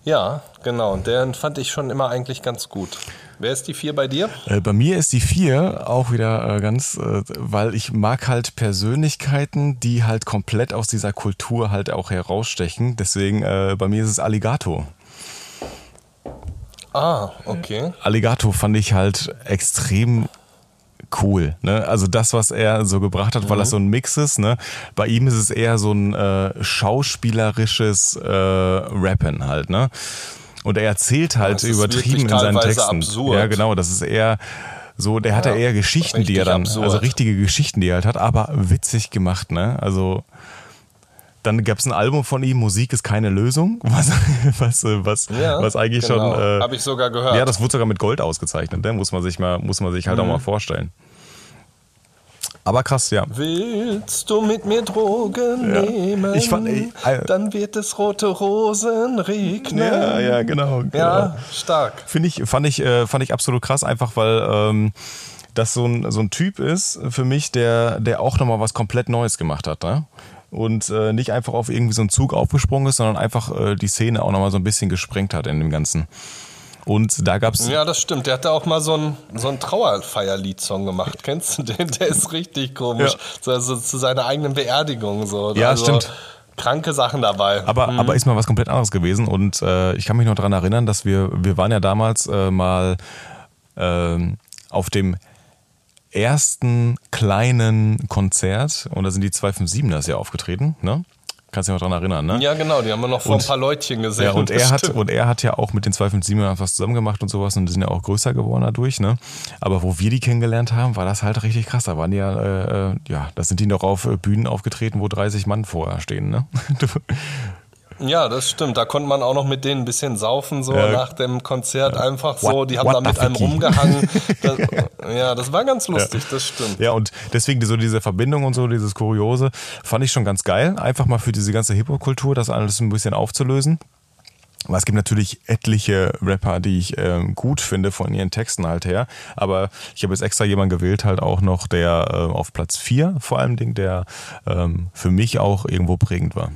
Ja, genau. Und den fand ich schon immer eigentlich ganz gut. Wer ist die vier bei dir? Äh, bei mir ist die 4 auch wieder äh, ganz, äh, weil ich mag halt Persönlichkeiten, die halt komplett aus dieser Kultur halt auch herausstechen. Deswegen äh, bei mir ist es Alligator. Ah, okay. Alligator fand ich halt extrem cool. Ne? Also das, was er so gebracht hat, weil das so ein Mix ist. Ne? Bei ihm ist es eher so ein äh, schauspielerisches äh, Rappen halt. Ne? Und er erzählt halt Das übertrieben in seinen Texten. absurd. Ja, genau. Das ist eher so, der hat ja eher Geschichten, die er dann, absurd. also richtige Geschichten, die er halt hat, aber witzig gemacht. Ne? Also dann gab es ein Album von ihm, Musik ist keine Lösung, was, was, was, Ja, was eigentlich genau. schon. Äh, Habe ich sogar gehört. ja, das wurde sogar mit Gold ausgezeichnet, ne? muss man sich mal, muss man sich halt Mhm. auch mal vorstellen. Aber krass, ja. Willst du mit mir Drogen Ja. nehmen? Ich fand, ey, äh, dann wird es rote Rosen regnen. Ja, ja, genau. genau. Ja, stark. Finde ich, fand ich, äh, fand ich absolut krass, einfach weil ähm, das so ein, so ein Typ ist für mich, der, der auch nochmal was komplett Neues gemacht hat. Ne? Und äh, nicht einfach auf irgendwie so einen Zug aufgesprungen ist, sondern einfach äh, die Szene auch nochmal so ein bisschen gesprengt hat in dem Ganzen. Und da gab's Ja, das stimmt. Der hatte auch mal so einen so einen Trauerfeierlied-Song gemacht. Kennst du den? Der ist richtig komisch. Ja. So, also zu seiner eigenen Beerdigung. So. Ja, also, stimmt. Kranke Sachen dabei. Aber, aber ist mal was komplett anderes gewesen. Und äh, ich kann mich noch daran erinnern, dass wir, wir waren ja damals äh, mal ähm, auf dem ersten kleinen Konzert und da sind die 257ers ja aufgetreten, ne? Kannst du dich noch daran erinnern, ne? ja, genau. Die haben wir noch vor Und- ein paar Leutchen gesehen. Ja, und er hat stimmt. und er hat ja auch mit den 257ern was zusammen gemacht und sowas und die sind ja auch größer geworden dadurch, ne? Aber wo wir die kennengelernt haben, war das halt richtig krass. Da waren die ja, äh, äh, ja, da sind die noch auf äh, Bühnen aufgetreten, wo 30 Mann vorher stehen, ne? Ja, das stimmt. Da konnte man auch noch mit denen ein bisschen saufen, so Ja. nach dem Konzert einfach so. What- Die haben da mit einem rumgehangen. Das, ja, das war ganz lustig, das stimmt. Ja, und deswegen so diese Verbindung und so, dieses Kuriose, fand ich schon ganz geil. Einfach mal für diese ganze Hip-Hop-Kultur, das alles ein bisschen aufzulösen. Aber es gibt natürlich etliche Rapper, die ich ähm, gut finde von ihren Texten halt her. Aber ich habe jetzt extra jemanden gewählt, halt auch noch, der äh, auf Platz 4 vor allem Ding, der ähm, für mich auch irgendwo prägend war.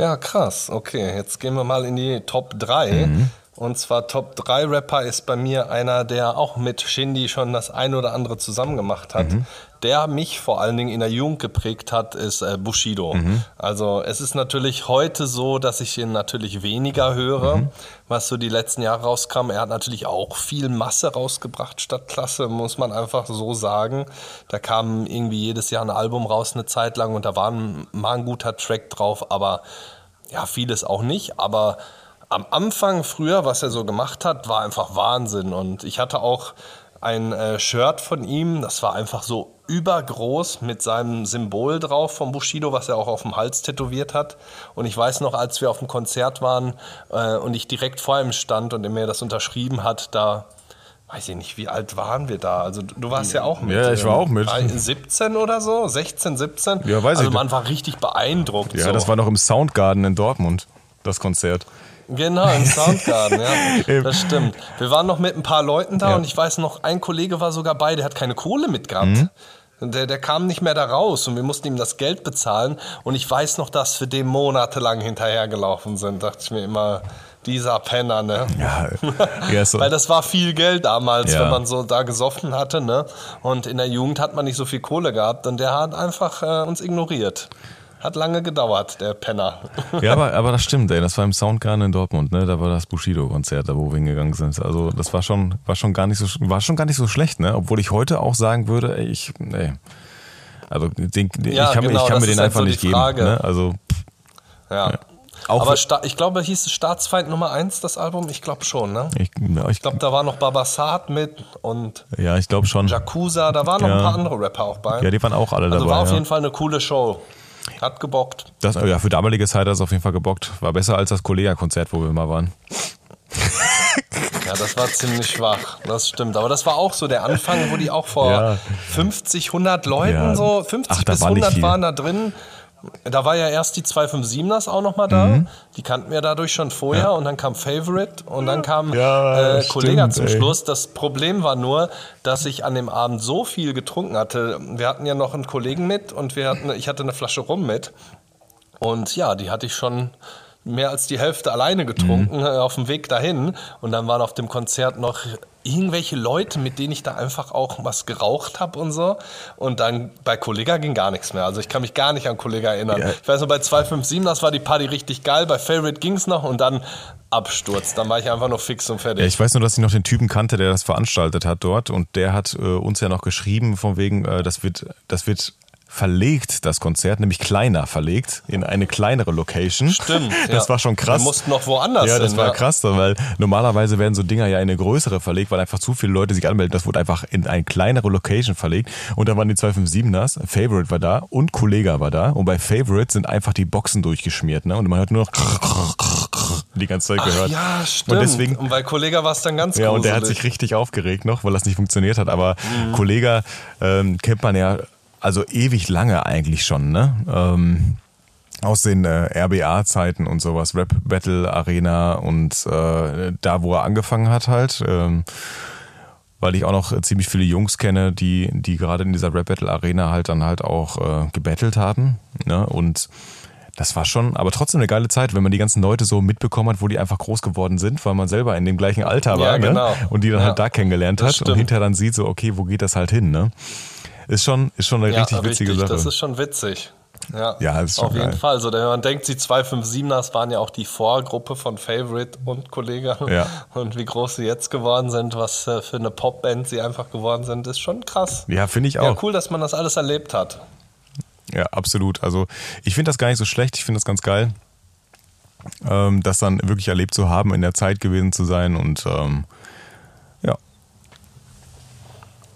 Ja, krass. Okay, jetzt gehen wir mal in die Top 3. Mhm. Und zwar Top 3 Rapper ist bei mir einer, der auch mit Shindy schon das ein oder andere zusammen gemacht hat. Mhm. Der mich vor allen Dingen in der Jugend geprägt hat, ist äh, Bushido. Mhm. Also es ist natürlich heute so, dass ich ihn natürlich weniger höre, Mhm. was so die letzten Jahre rauskam. Er hat natürlich auch viel Masse rausgebracht statt Klasse, muss man einfach so sagen. Da kam irgendwie jedes Jahr ein Album raus eine Zeit lang und da war ein, mal ein guter Track drauf, aber ja, vieles auch nicht, aber am Anfang früher, was er so gemacht hat, war einfach Wahnsinn. Und ich hatte auch ein äh, Shirt von ihm, das war einfach so übergroß mit seinem Symbol drauf vom Bushido, was er auch auf dem Hals tätowiert hat. Und ich weiß noch, als wir auf dem Konzert waren äh, und ich direkt vor ihm stand und er mir das unterschrieben hat, da weiß ich nicht, wie alt waren wir da? Also du warst ja auch mit. Ja, ich war ähm, auch mit. 17 oder so, 16, 17. Ja, weiß ich also nicht. man war richtig beeindruckt. Ja, so. das war noch im Soundgarden in Dortmund, das Konzert. Genau, im Soundgarden, ja. Das stimmt. Wir waren noch mit ein paar Leuten da Ja. und ich weiß noch, ein Kollege war sogar bei, der hat keine Kohle mitgehabt. Mhm. Der, der kam nicht mehr da raus und wir mussten ihm das Geld bezahlen. Und ich weiß noch, dass wir dem monatelang hinterhergelaufen sind. Dachte ich mir immer, dieser Penner, ne? Ja, ja so. Weil das war viel Geld damals, Ja. wenn man so da gesoffen hatte, ne? Und in der Jugend hat man nicht so viel Kohle gehabt und der hat einfach äh, uns ignoriert. Hat lange gedauert, der Penner. Ja, aber, aber das stimmt, ey. Das war im Soundgarden in Dortmund, ne? Da war das Bushido-Konzert, da wo wir hingegangen sind. Also das war schon, war schon gar nicht so, war schon gar nicht so schlecht, ne? Obwohl ich heute auch sagen würde, ey, ich, ey. Also den, Ja, ich kann, mir- genau, ich kann mir ist den halt einfach so nicht geben. Frage. Ne? Also Ja. Auch Aber Sta ich glaube, hieß es Staatsfeind Nummer 1, das Album? Ich glaube schon, ne? ich, ja, ich Ich glaube, da war noch Babasat mit und ja, ich glaube schon. Yakuza, da waren noch Ja. ein paar andere Rapper auch bei. Ja, die waren auch alle also dabei. war auf ja. jeden Fall eine coole Show. Hat gebockt. Das, ja, für damalige Zeit hat es auf jeden Fall gebockt. War besser als das Kollega-Konzert, wo wir mal waren. Ja, das war ziemlich schwach, das stimmt. Aber das war auch so der Anfang, wo die auch vor Ja. 50, 100 Leuten Ja. so, 50 Ach, bis war nicht 100 viel. waren da drin. Da war ja erst die 257ers auch noch mal da. Mhm. Die kannten wir dadurch schon vorher. Und dann kam Favorite und dann kam Ja, äh, Kollega zum ey. Schluss. Das Problem war nur, dass ich an dem Abend so viel getrunken hatte. Wir hatten ja noch einen Kollegen mit und wir hatten, ich hatte eine Flasche Rum mit. Und ja, die hatte ich schon mehr als die Hälfte alleine getrunken Mhm. äh, auf dem Weg dahin. Und dann waren auf dem Konzert noch irgendwelche Leute, mit denen ich da einfach auch was geraucht habe und so. Und dann bei Kollega ging gar nichts mehr. Also ich kann mich gar nicht an Kollega erinnern. Ja. Ich weiß nur, bei 257, das war die Party richtig geil. Bei Favorite ging es noch und dann Absturz. Dann war ich einfach nur fix und fertig. Ja, ich weiß nur, dass ich noch den Typen kannte, der das veranstaltet hat dort und der hat äh, uns ja noch geschrieben, von wegen, äh, das wird, das wird verlegt, das Konzert, nämlich kleiner verlegt, in eine kleinere Location. Stimmt. Das ja. war schon krass. Wir mussten noch woanders Ja, das hin, war ja. krass, weil normalerweise werden so Dinger ja in eine größere verlegt, weil einfach zu viele Leute sich anmelden. Das wurde einfach in eine kleinere Location verlegt. Und da waren die 257ers, Favorite war da und Kollega war da. Und bei Favorite sind einfach die Boxen durchgeschmiert. Ne? Und man hört nur noch die ganze Zeit gehört. ja, stimmt. Und deswegen, und bei Kollega war es dann ganz ja, gruselig. und der hat sich richtig aufgeregt noch, weil das nicht funktioniert hat. Aber Kollega ähm, kennt man ja also ewig lange eigentlich schon, ne? Ähm, aus den äh, RBA-Zeiten und sowas, Rap Battle Arena und äh, da, wo er angefangen hat halt. Ähm, weil ich auch noch ziemlich viele Jungs kenne, die, die gerade in dieser Rap Battle Arena halt dann halt auch äh, gebettelt haben. Ne? Und das war schon, aber trotzdem eine geile Zeit, wenn man die ganzen Leute so mitbekommen hat, wo die einfach groß geworden sind, weil man selber in dem gleichen Alter war Ja, genau. ne? und die dann Ja, halt da kennengelernt das hat und stimmt. hinterher dann sieht so, okay, wo geht das halt hin, ne? Ist schon, ist schon eine ja, richtig witzige Sache. Das ist schon witzig. Ja, Ja, das ist schon auf jeden geil. Fall. So, denn man denkt, die 257ers waren ja auch die Vorgruppe von Favorite und Kollege. Ja. Und wie groß sie jetzt geworden sind, was äh, für eine Popband sie einfach geworden sind, ist schon krass. ja, finde ich Ja, auch. cool, dass man das alles erlebt hat. Ja, absolut. Also ich finde das gar nicht so schlecht. Ich finde das ganz geil, ähm, das dann wirklich erlebt zu haben, in der Zeit gewesen zu sein und ähm, ja.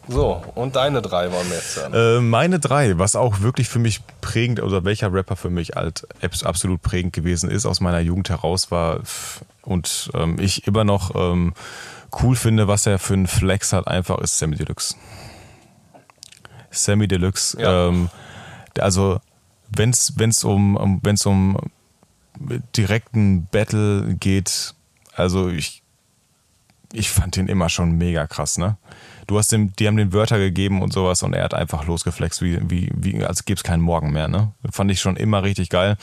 So, und deine drei wir jetzt hören. Äh, meine drei, was auch wirklich für mich prägend oder welcher Rapper für mich halt abs- absolut prägend gewesen ist, aus meiner Jugend heraus war und ähm, ich immer noch ähm, cool finde, was er für einen Flex hat, einfach ist Sammy Deluxe. Sammy Deluxe, Ja. ähm, also wenn es wenn's um, um, wenn's um direkten Battle geht, also ich, ich fand den immer schon mega krass, ne? Du hast dem, die haben den Wörter gegeben und sowas und er hat einfach losgeflext, wie, wie, wie als gäbe es keinen Morgen mehr, ne? Fand ich schon immer richtig geil.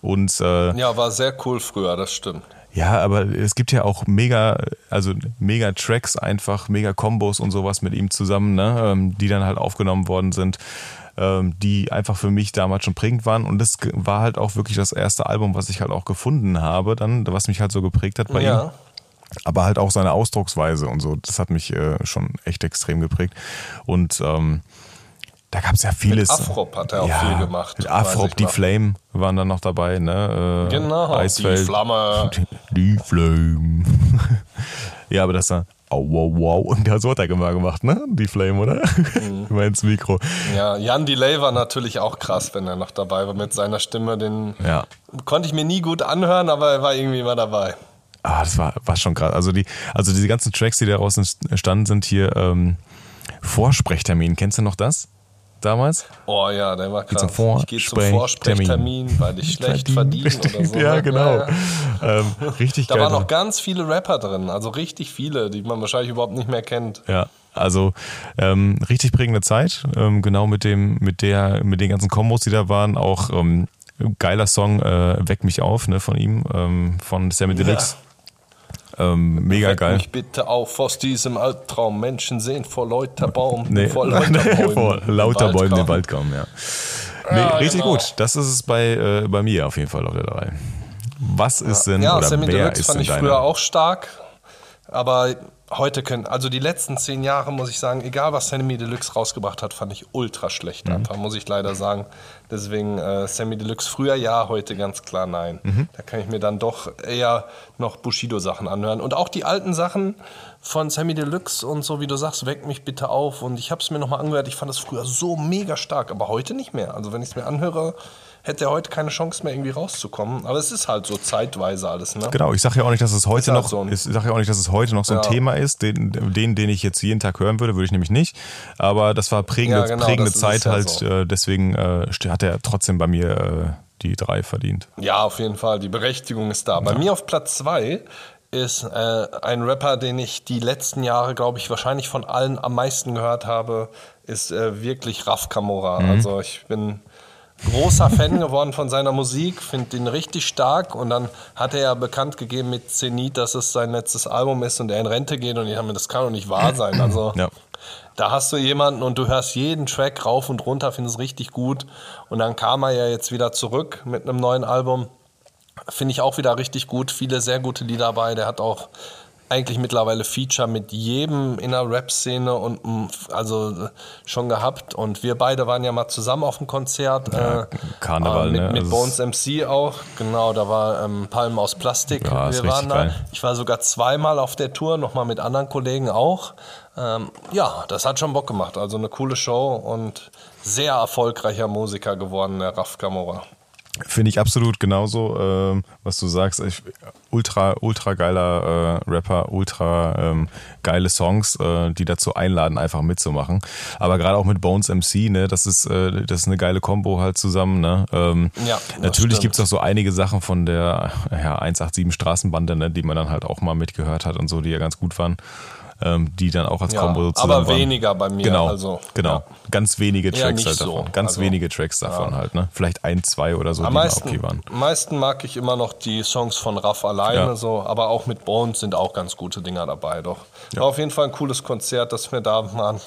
Und äh, Ja, war sehr cool früher, das stimmt. ja, aber es gibt ja auch mega, also mega Tracks einfach, mega Kombos und sowas mit ihm zusammen, ne, ähm, die dann halt aufgenommen worden sind, ähm, die einfach für mich damals schon prägend waren. Und das war halt auch wirklich das erste Album, was ich halt auch gefunden habe, dann, was mich halt so geprägt hat bei ihm. Aber halt auch seine Ausdrucksweise und so, das hat mich äh, schon echt extrem geprägt. Und ähm, da gab es ja vieles. Afrop hat er auch viel gemacht, Mit Afrop, die noch. Flame waren dann noch dabei, ne? Äh, Genau, Eisfeld. die Flamme. Die Flame. ja, aber das war. Au, wow, wow. Und der so hat er immer gemacht, ne? Die Flame, oder? Mhm. Immer ins Mikro. Ja, Jan Delay war natürlich auch krass, wenn er noch dabei war mit seiner Stimme. Den Ja. konnte ich mir nie gut anhören, aber er war irgendwie immer dabei. Ah, das war, war schon krass. Also, die, also diese ganzen Tracks, die daraus entstanden sind, hier ähm, Vorsprechtermin. Kennst du noch das? Damals? Oh ja, der war krass. zum ich gehe zum Vorsprechtermin. Weil ich schlecht verdiene oder so. ja, ne? genau. Ja, ja. Ähm, richtig Da geil. waren noch ganz viele Rapper drin, also richtig viele, die man wahrscheinlich überhaupt nicht mehr kennt. Ja, also ähm, richtig prägende Zeit. Ähm, genau mit dem, mit der, mit den ganzen Kombos, die da waren. Auch ähm, geiler Song, äh, Weck mich auf, ne, von ihm, ähm, von Sammy Deluxe. Ähm, mega Weck geil. mich bitte auf aus diesem Albtraum. Menschen sehen vor lauter Baum, Nee, vor lauter Bäumen. vor lauter Bäumen den. Wald kommen, ja. Nee, Ja, richtig genau. gut. Das ist es bei, äh, bei mir auf jeden Fall auf der 3. Was ist denn, Ja, oder Sammy wer Deluxe ist fand ich früher auch stark, aber heute können, also die letzten zehn Jahre muss ich sagen, egal was Sammy Deluxe rausgebracht hat, fand ich ultra schlecht Mhm. einfach, muss ich leider sagen. Deswegen äh, Sammy Deluxe früher ja, heute ganz klar nein. Mhm. Da kann ich mir dann doch eher noch Bushido-Sachen anhören. Und auch die alten Sachen von Sammy Deluxe und so, wie du sagst, weck mich bitte auf. Und ich habe es mir nochmal angehört, ich fand das früher so mega stark, aber heute nicht mehr. Also wenn ich es mir anhöre, hätte er heute keine Chance mehr irgendwie rauszukommen. Aber es ist halt so zeitweise alles, ne? Genau, ich sage ja auch nicht, dass es heute Ist halt noch, so ein- ich sage ja auch nicht, dass es heute noch so ein Ja. Thema ist, den, den, den ich jetzt jeden Tag hören würde, würde ich nämlich nicht. Aber das war prägende, Ja, genau, prägende Zeit ja halt, so. äh, deswegen äh, hat er trotzdem bei mir äh, die drei verdient. Ja, auf jeden Fall. Die Berechtigung ist da. Bei mir auf Platz zwei ist äh, ein Rapper, den ich die letzten Jahre, glaube ich, wahrscheinlich von allen am meisten gehört habe, ist äh, wirklich Raf Kamora. Also ich bin großer Fan geworden von seiner Musik, finde ihn richtig stark und dann hat er ja bekannt gegeben mit Zenit, dass es sein letztes Album ist und er in Rente geht und ich habe mir, das kann doch nicht wahr sein. Also Ja. da hast du jemanden und du hörst jeden Track rauf und runter, findest richtig gut. Und dann kam er ja jetzt wieder zurück mit einem neuen Album. Finde ich auch wieder richtig gut. Viele sehr gute Lieder dabei. Der hat auch eigentlich mittlerweile Feature mit jedem in der Rap-Szene und mm, also schon gehabt. Und wir beide waren ja mal zusammen auf dem Konzert. Ja, äh, Karneval, äh, mit, ne? mit Also Bones MC auch. Genau, da war ähm, Palmen aus Plastik. Ja, wir waren da. geil. Ich war sogar zweimal auf der Tour, nochmal mit anderen Kollegen auch. Ähm, ja, das hat schon Bock gemacht. Also eine coole Show und sehr erfolgreicher Musiker geworden, der Raf Kamora. Finde ich absolut genauso, ähm, was du sagst. Ich, ultra, ultra geiler äh, Rapper, ultra ähm, geile Songs, äh, die dazu einladen, einfach mitzumachen. Aber gerade auch mit Bones MC, ne, das ist, äh, das ist eine geile Combo halt zusammen. Ne? Ähm, Ja, natürlich stimmt. gibt's auch so einige Sachen von der ja, 187 Straßenbande, ne, die man dann halt auch mal mitgehört hat und so, die ja ganz gut waren. Ähm, die dann auch als Ja, Combo zusammen aber waren. weniger bei mir, Genau, also, genau. ja. Ganz wenige Tracks halt so, davon. Ganz also, wenige Tracks davon halt, ne? Vielleicht ein, zwei oder so, Am die meisten, okay waren. am meisten mag ich immer noch die Songs von Raff alleine, Ja. so, aber auch mit Bones sind auch ganz gute Dinger dabei. Doch. War auf jeden Fall ein cooles Konzert, das mir da man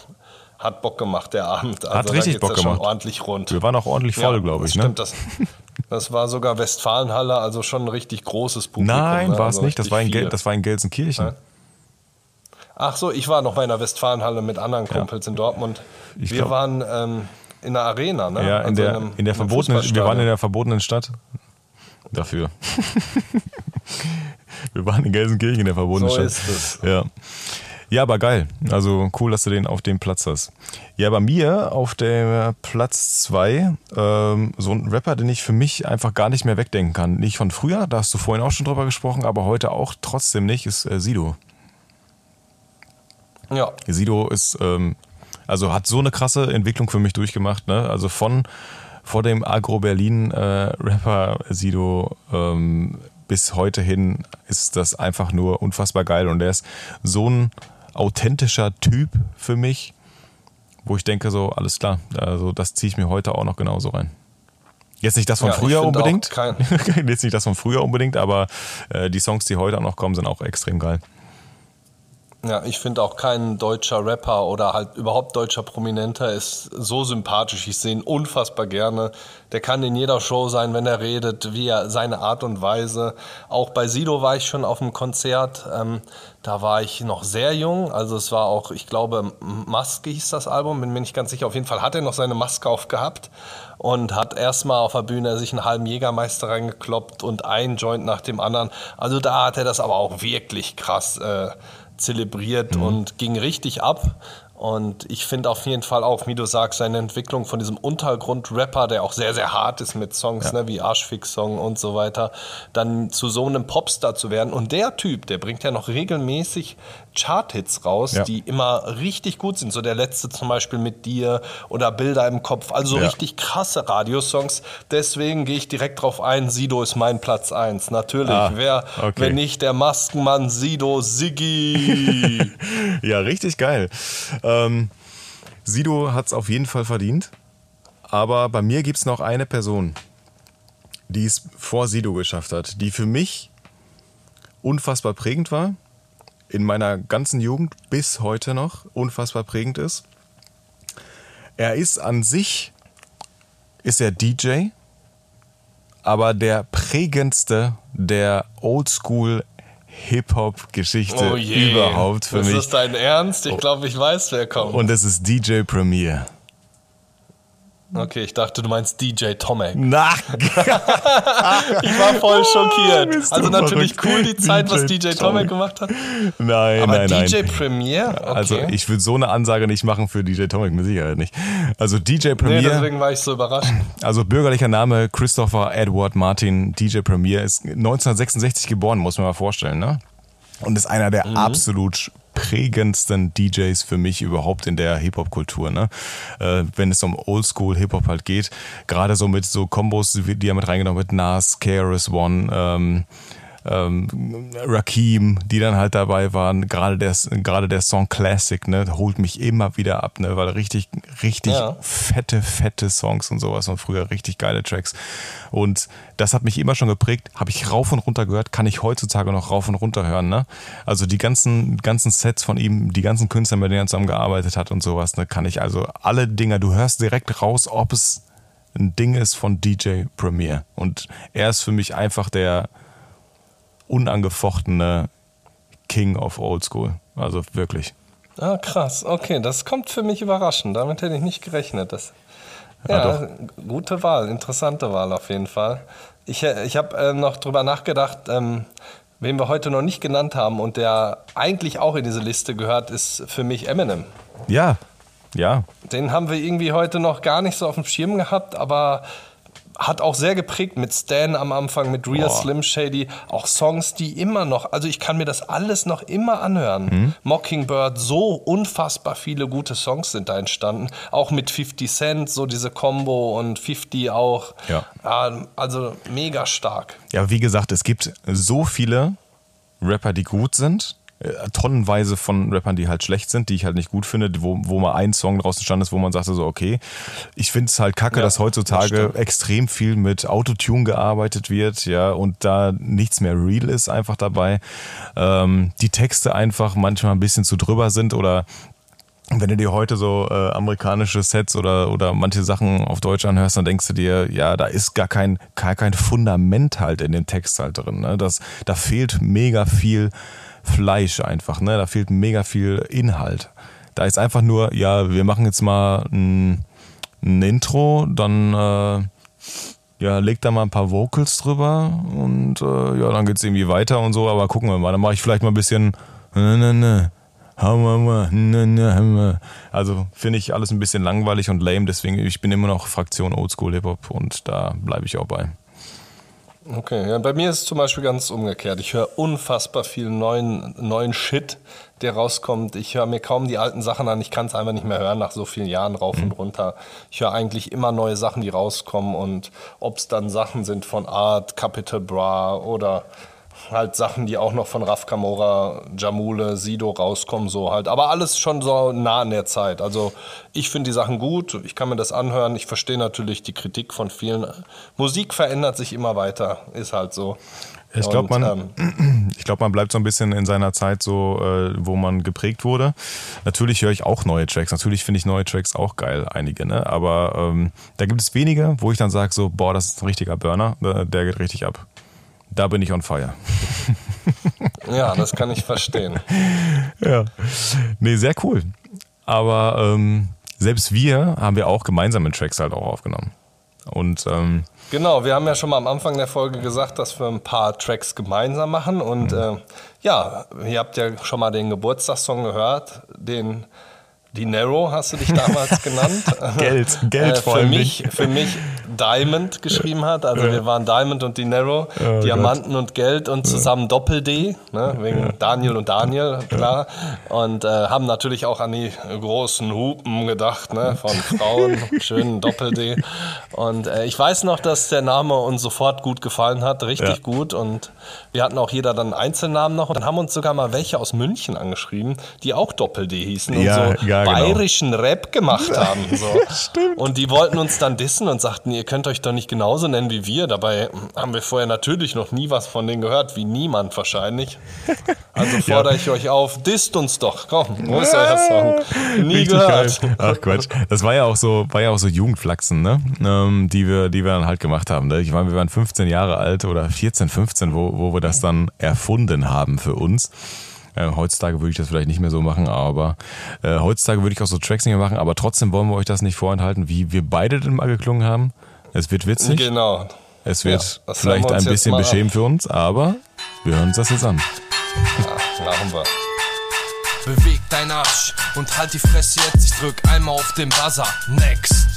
hat Bock gemacht, der Abend. Also da richtig Bock ja schon gemacht. ordentlich rund. Wir waren auch ordentlich voll, glaube ich, ne? Stimmt, das, das war sogar Westfalenhalle, also schon ein richtig großes Publikum. Nein, ne? war es also nicht. Das war, in Gel das war in Gelsenkirchen. Ach so, ich war noch bei einer Westfalenhalle mit anderen Kumpels in Dortmund. Ich wir glaub- waren ähm, in der Arena, ne? Ja, in, Also der, einem- in der verbotenen, wir waren in der verbotenen Stadt. Dafür. wir waren in Gelsenkirchen in der verbotenen So Stadt. ist es. Ja. Ja, aber geil. Also cool, dass du den auf dem Platz hast. Ja, bei mir auf der Platz zwei ähm, so ein Rapper, den ich für mich einfach gar nicht mehr wegdenken kann. Nicht von früher, da hast du vorhin auch schon drüber gesprochen, aber heute auch trotzdem nicht, ist äh, Sido. Ja, Sido ist, ähm, also hat so eine krasse Entwicklung für mich durchgemacht, ne? Also von vor dem Agro-Berlin-Rapper Sido ähm, bis heute hin ist das einfach nur unfassbar geil. Und er ist so ein authentischer Typ für mich, wo ich denke, so, alles klar, also das ziehe ich mir heute auch noch genauso rein. Jetzt nicht das von Ja, früher unbedingt. Jetzt nicht das von früher unbedingt, aber äh, die Songs, die heute auch noch kommen, sind auch extrem geil. Ja, ich finde auch kein deutscher Rapper oder halt überhaupt deutscher Prominenter ist so sympathisch. Ich sehe ihn unfassbar gerne. Der kann in jeder Show sein, wenn er redet, wie er seine Art und Weise. Auch bei Sido war ich schon auf einem Konzert. Ähm, da war ich noch sehr jung. Also es war auch, ich glaube, Maske hieß das Album, bin mir nicht ganz sicher. Auf jeden Fall hat er noch seine Maske aufgehabt und hat erstmal auf der Bühne sich einen halben Jägermeister reingekloppt und ein Joint nach dem anderen. Also da hat er das aber auch wirklich krass äh, zelebriert und ging richtig ab. Und ich finde auf jeden Fall auch, wie du sagst, seine Entwicklung von diesem Untergrund-Rapper, der auch sehr, sehr hart ist mit Songs, ne, wie Arschfix-Song und so weiter, dann zu so einem Popstar zu werden. Und der Typ, der bringt ja noch regelmäßig Chart-Hits raus, Ja. die immer richtig gut sind. So der letzte zum Beispiel mit dir oder Bilder im Kopf. Also Ja. richtig krasse Radiosongs. Deswegen gehe ich direkt drauf ein. Sido ist mein Platz eins. Natürlich. Ah, Wer, okay. wenn nicht der Maskenmann Sido Siggi. Ja, richtig geil. Ähm, Sido hat es auf jeden Fall verdient. Aber bei mir gibt es noch eine Person, die es vor Sido geschafft hat, die für mich unfassbar prägend war, in meiner ganzen Jugend bis heute noch unfassbar prägend ist. Er ist an sich, ist er DJ, aber der prägendste der Oldschool Hip-Hop-Geschichte Oh überhaupt für ist mich. das dein Ernst? Ich glaube, ich weiß, wer kommt. Und es ist DJ Premier. Okay, ich dachte, du meinst DJ Tomek. Na, Ich war voll schockiert. bist du Also natürlich verrückt. cool die Zeit, was DJ DJ Tomek. Tomek gemacht hat. nein, Aber nein, DJ nein. Premier? Okay. Also ich würde so eine Ansage nicht machen für DJ Tomek, mit Sicherheit nicht. Also DJ nee, Premier, deswegen war ich so überrascht. also bürgerlicher Name Christopher Edward Martin, DJ Premier, ist 1966 geboren, muss man mal vorstellen, ne? Und ist einer der absolut prägendsten DJs für mich überhaupt in der Hip-Hop-Kultur, ne? Äh, wenn es um Oldschool-Hip-Hop halt geht. Gerade so mit so Kombos, die er mit reingenommen mit Nas, KRS One, ähm, ähm, Rakim, die dann halt dabei waren. Gerade der, gerade der Song Classic, ne, holt mich immer wieder ab, ne, weil richtig, richtig Ja. fette, fette Songs und sowas und früher richtig geile Tracks. Und das hat mich immer schon geprägt, habe ich rauf und runter gehört, kann ich heutzutage noch rauf und runter hören, ne? Also die ganzen, ganzen Sets von ihm, die ganzen Künstler, mit denen er zusammen gearbeitet hat und sowas, ne, kann ich also alle Dinger, du hörst direkt raus, ob es ein Ding ist von DJ Premier. Und er ist für mich einfach der unangefochtene King of Old School. Also wirklich. Ah, krass. Okay, das kommt für mich überraschend. Damit hätte ich nicht gerechnet. Das, Ja, ja, gute Wahl, interessante Wahl auf jeden Fall. Ich, äh, ich habe äh, noch drüber nachgedacht, ähm, wen wir heute noch nicht genannt haben und der eigentlich auch in diese Liste gehört, ist für mich Eminem. Ja, ja, Den haben wir irgendwie heute noch gar nicht so auf dem Schirm gehabt, aber hat auch sehr geprägt mit Stan am Anfang, mit Real Boah. Slim Shady, auch Songs, die immer noch, also ich kann mir das alles noch immer anhören. Mhm. Mockingbird, so unfassbar viele gute Songs sind da entstanden. Auch mit 50 Cent, so diese Combo und 50 auch. Ja. Ähm, Also mega stark. Ja, wie gesagt, es gibt so viele Rapper, die gut sind. Äh, Tonnenweise von Rappern, die halt schlecht sind, die ich halt nicht gut finde, wo, wo mal ein Song draußen stand ist, wo man sagte so, okay, ich finde es halt kacke, Ja, dass das heutzutage stimmt. extrem viel mit Autotune gearbeitet wird, ja, und da nichts mehr real ist einfach dabei. Ähm, die Texte einfach manchmal ein bisschen zu drüber sind oder wenn du dir heute so äh, amerikanische Sets oder, oder manche Sachen auf Deutsch anhörst, dann denkst du dir, ja, da ist gar kein, gar kein Fundament halt in dem Text halt drin. Ne? Das, da fehlt mega viel Fleisch einfach, ne? Da fehlt mega viel Inhalt. Da ist einfach nur, ja, wir machen jetzt mal ein, ein Intro, dann äh, ja, leg da mal ein paar Vocals drüber und äh, ja, dann geht's irgendwie weiter und so, aber gucken wir mal. Dann mache ich vielleicht mal ein bisschen ne, ne, ne. Also finde ich alles ein bisschen langweilig und lame, deswegen ich bin immer noch Fraktion Oldschool Hip Hop und da bleibe ich auch bei. Okay, ja, bei mir ist es zum Beispiel ganz umgekehrt. Ich höre unfassbar viel neuen, neuen Shit, der rauskommt. Ich höre mir kaum die alten Sachen an. Ich kann es einfach nicht mehr hören nach so vielen Jahren rauf und runter. Ich höre eigentlich immer neue Sachen, die rauskommen und ob es dann Sachen sind von Art, Capital Bra oder halt Sachen, die auch noch von Raf Kamora, Jamule, Sido rauskommen, so halt. Aber alles schon so nah an der Zeit. Also ich finde die Sachen gut, ich kann mir das anhören. Ich verstehe natürlich die Kritik von vielen. Musik verändert sich immer weiter, ist halt so. Ich glaube, man, ähm, ich glaub, man bleibt so ein bisschen in seiner Zeit so, äh, wo man geprägt wurde. Natürlich höre ich auch neue Tracks. Natürlich finde ich neue Tracks auch geil, einige, ne? Aber ähm, da gibt es wenige, wo ich dann sage so, boah, das ist ein richtiger Burner, der geht richtig ab. Da bin ich on fire. ja, das kann ich verstehen. Ja. Nee, sehr cool. Aber ähm, selbst wir haben wir auch gemeinsame Tracks halt auch aufgenommen. Und ähm, Genau, wir haben ja schon mal am Anfang der Folge gesagt, dass wir ein paar Tracks gemeinsam machen. Mhm. Und äh, ja, ihr habt ja schon mal den Geburtstagssong gehört, den Dinero hast du dich damals genannt. Geld, Geld äh, für mich, Für mich Diamond geschrieben hat. Also wir waren Diamond und Dinero, Oh Diamanten und Geld und zusammen Doppel-D, ne, wegen Daniel und Daniel, klar. Und äh, haben natürlich auch an die großen Hupen gedacht, ne, von Frauen, schönen Doppel-D. Und äh, ich weiß noch, dass der Name uns sofort gut gefallen hat, richtig Ja. gut. Und wir hatten auch jeder dann einen Einzelnamen noch. Und dann haben uns sogar mal welche aus München angeschrieben, die auch Doppel-D hießen und Ja, so ja, genau. bayerischen Rap gemacht haben. So. Und die wollten uns dann dissen und sagten, ihr könnt euch doch nicht genauso nennen wie wir. Dabei haben wir vorher natürlich noch nie was von denen gehört, wie niemand wahrscheinlich. Also fordere ich euch auf, disst uns doch. Komm, wo ist euer Song? Nie Richtig gehört. geil. Ach Quatsch. Das war ja auch so, war ja auch so Jugendflachsen, ne? Ähm, die wir, die wir dann halt gemacht haben. Ne? Ich meine, wir waren 15 Jahre alt oder 14, 15, wo, wo wir das dann erfunden haben für uns. Äh, heutzutage würde ich das vielleicht nicht mehr so machen, aber äh, heutzutage würde ich auch so Tracks nicht mehr machen, aber trotzdem wollen wir euch das nicht vorenthalten, wie wir beide denn mal geklungen haben. Es wird witzig, Genau. es wird Ja, vielleicht wir ein bisschen beschämend für uns, aber wir hören uns das jetzt an. Ja, machen wir. Beweg dein Arsch und halt die Fresse jetzt. Ich drück einmal auf den Buzzer. Next.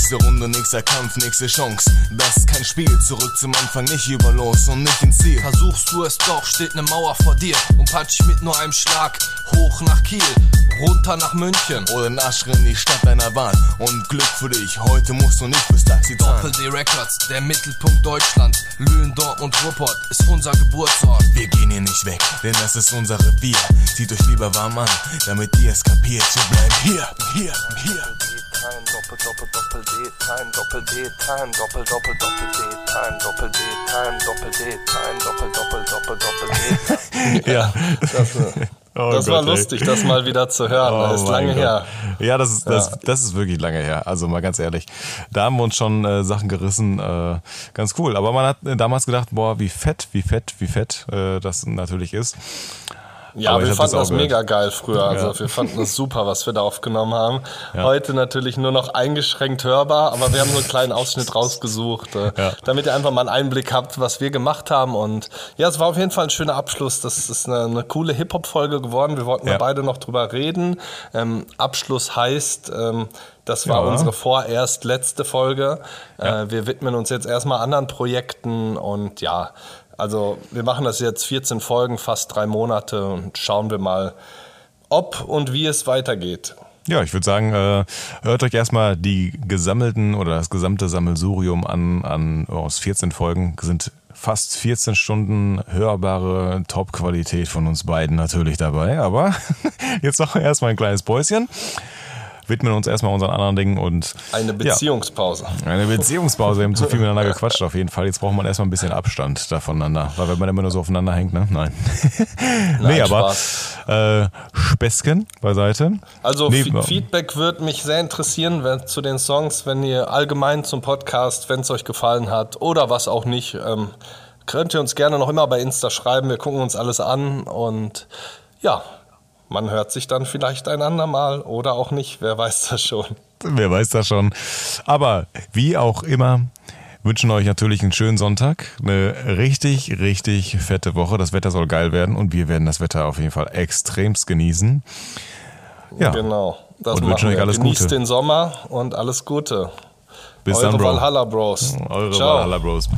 Nächste Runde, nächster Kampf, nächste Chance. Das ist kein Spiel, zurück zum Anfang, nicht über los und nicht ins Ziel. Versuchst du es doch, steht ne Mauer vor dir und patsch mit nur einem Schlag hoch nach Kiel, runter nach München. Oder Nasch in die Stadt deiner Wahl. Und Glück für dich, heute musst du nicht fürs Taxi. Doppel D Records, der Mittelpunkt Deutschlands. Lünen, Dortmund, Ruppert ist unser Geburtsort. Wir gehen hier nicht weg, denn das ist unser Revier. Zieht euch lieber warm an, damit ihr es kapiert. Wir bleiben hier, hier, hier. Time, Doppel, Doppel, Doppel D, Time, Doppel D, Time, Doppel, Doppel, Doppel D, Time, Doppel D, Time, Doppel D, Time, Doppel, Doppel, Doppel, Doppel D. Ja. Das, äh, Oh das war Gott, ey. lustig, das mal wieder zu hören. Oh das ist lange Gott. her. Ja, das ist, das, Ja. das ist wirklich lange her. Also mal ganz ehrlich. Da haben wir uns schon äh, Sachen gerissen. Äh, ganz cool. Aber man hat äh, damals gedacht, boah, wie fett, wie fett, wie fett äh, das natürlich ist. Ja, Aber wir fanden das gehört. mega geil früher. Also Ja. wir fanden das super, was wir da aufgenommen haben. Ja. Heute natürlich nur noch eingeschränkt hörbar, aber wir haben so einen kleinen Ausschnitt rausgesucht, äh, Ja. damit ihr einfach mal einen Einblick habt, was wir gemacht haben. Und ja, es war auf jeden Fall ein schöner Abschluss. Das ist eine, eine coole Hip-Hop-Folge geworden. Wir wollten Ja. beide noch drüber reden. Ähm, Abschluss heißt, ähm, das war Ja. unsere vorerst letzte Folge. Ja. Äh, wir widmen uns jetzt erstmal anderen Projekten und ja, also wir machen das jetzt 14 Folgen, fast drei Monate und schauen wir mal, ob und wie es weitergeht. Ja, ich würde sagen, äh, hört euch erstmal die gesammelten oder das gesamte Sammelsurium an, an aus 14 Folgen. Sind fast 14 Stunden hörbare Top-Qualität von uns beiden natürlich dabei. Aber jetzt noch erstmal ein kleines Päuschen. Widmen uns erstmal unseren anderen Dingen und Eine ja, Beziehungspause. eine Beziehungspause. Wir haben zu viel miteinander gequatscht auf jeden Fall. Jetzt braucht man erstmal ein bisschen Abstand da voneinander. Weil wenn man immer nur so aufeinander hängt, ne? Nein. nee, Nein, aber Spaß. äh, Späßchen beiseite. Also Nee, Fe- Feedback würde mich sehr interessieren wenn, zu den Songs, wenn ihr allgemein zum Podcast, wenn es euch gefallen hat oder was auch nicht, ähm, könnt ihr uns gerne noch immer bei Insta schreiben. Wir gucken uns alles an und ja, man hört sich dann vielleicht ein andermal oder auch nicht. Wer weiß das schon. Wer weiß das schon. Aber wie auch immer, wünschen euch natürlich einen schönen Sonntag, eine richtig, richtig fette Woche. Das Wetter soll geil werden und wir werden das Wetter auf jeden Fall extremst genießen. Ja, Genau. Das Und wünschen euch wir. alles Genießt Gute. den Sommer und alles Gute. bis Eure dann, Bro. Valhalla Bros. Eure Ciao. Valhalla Bros.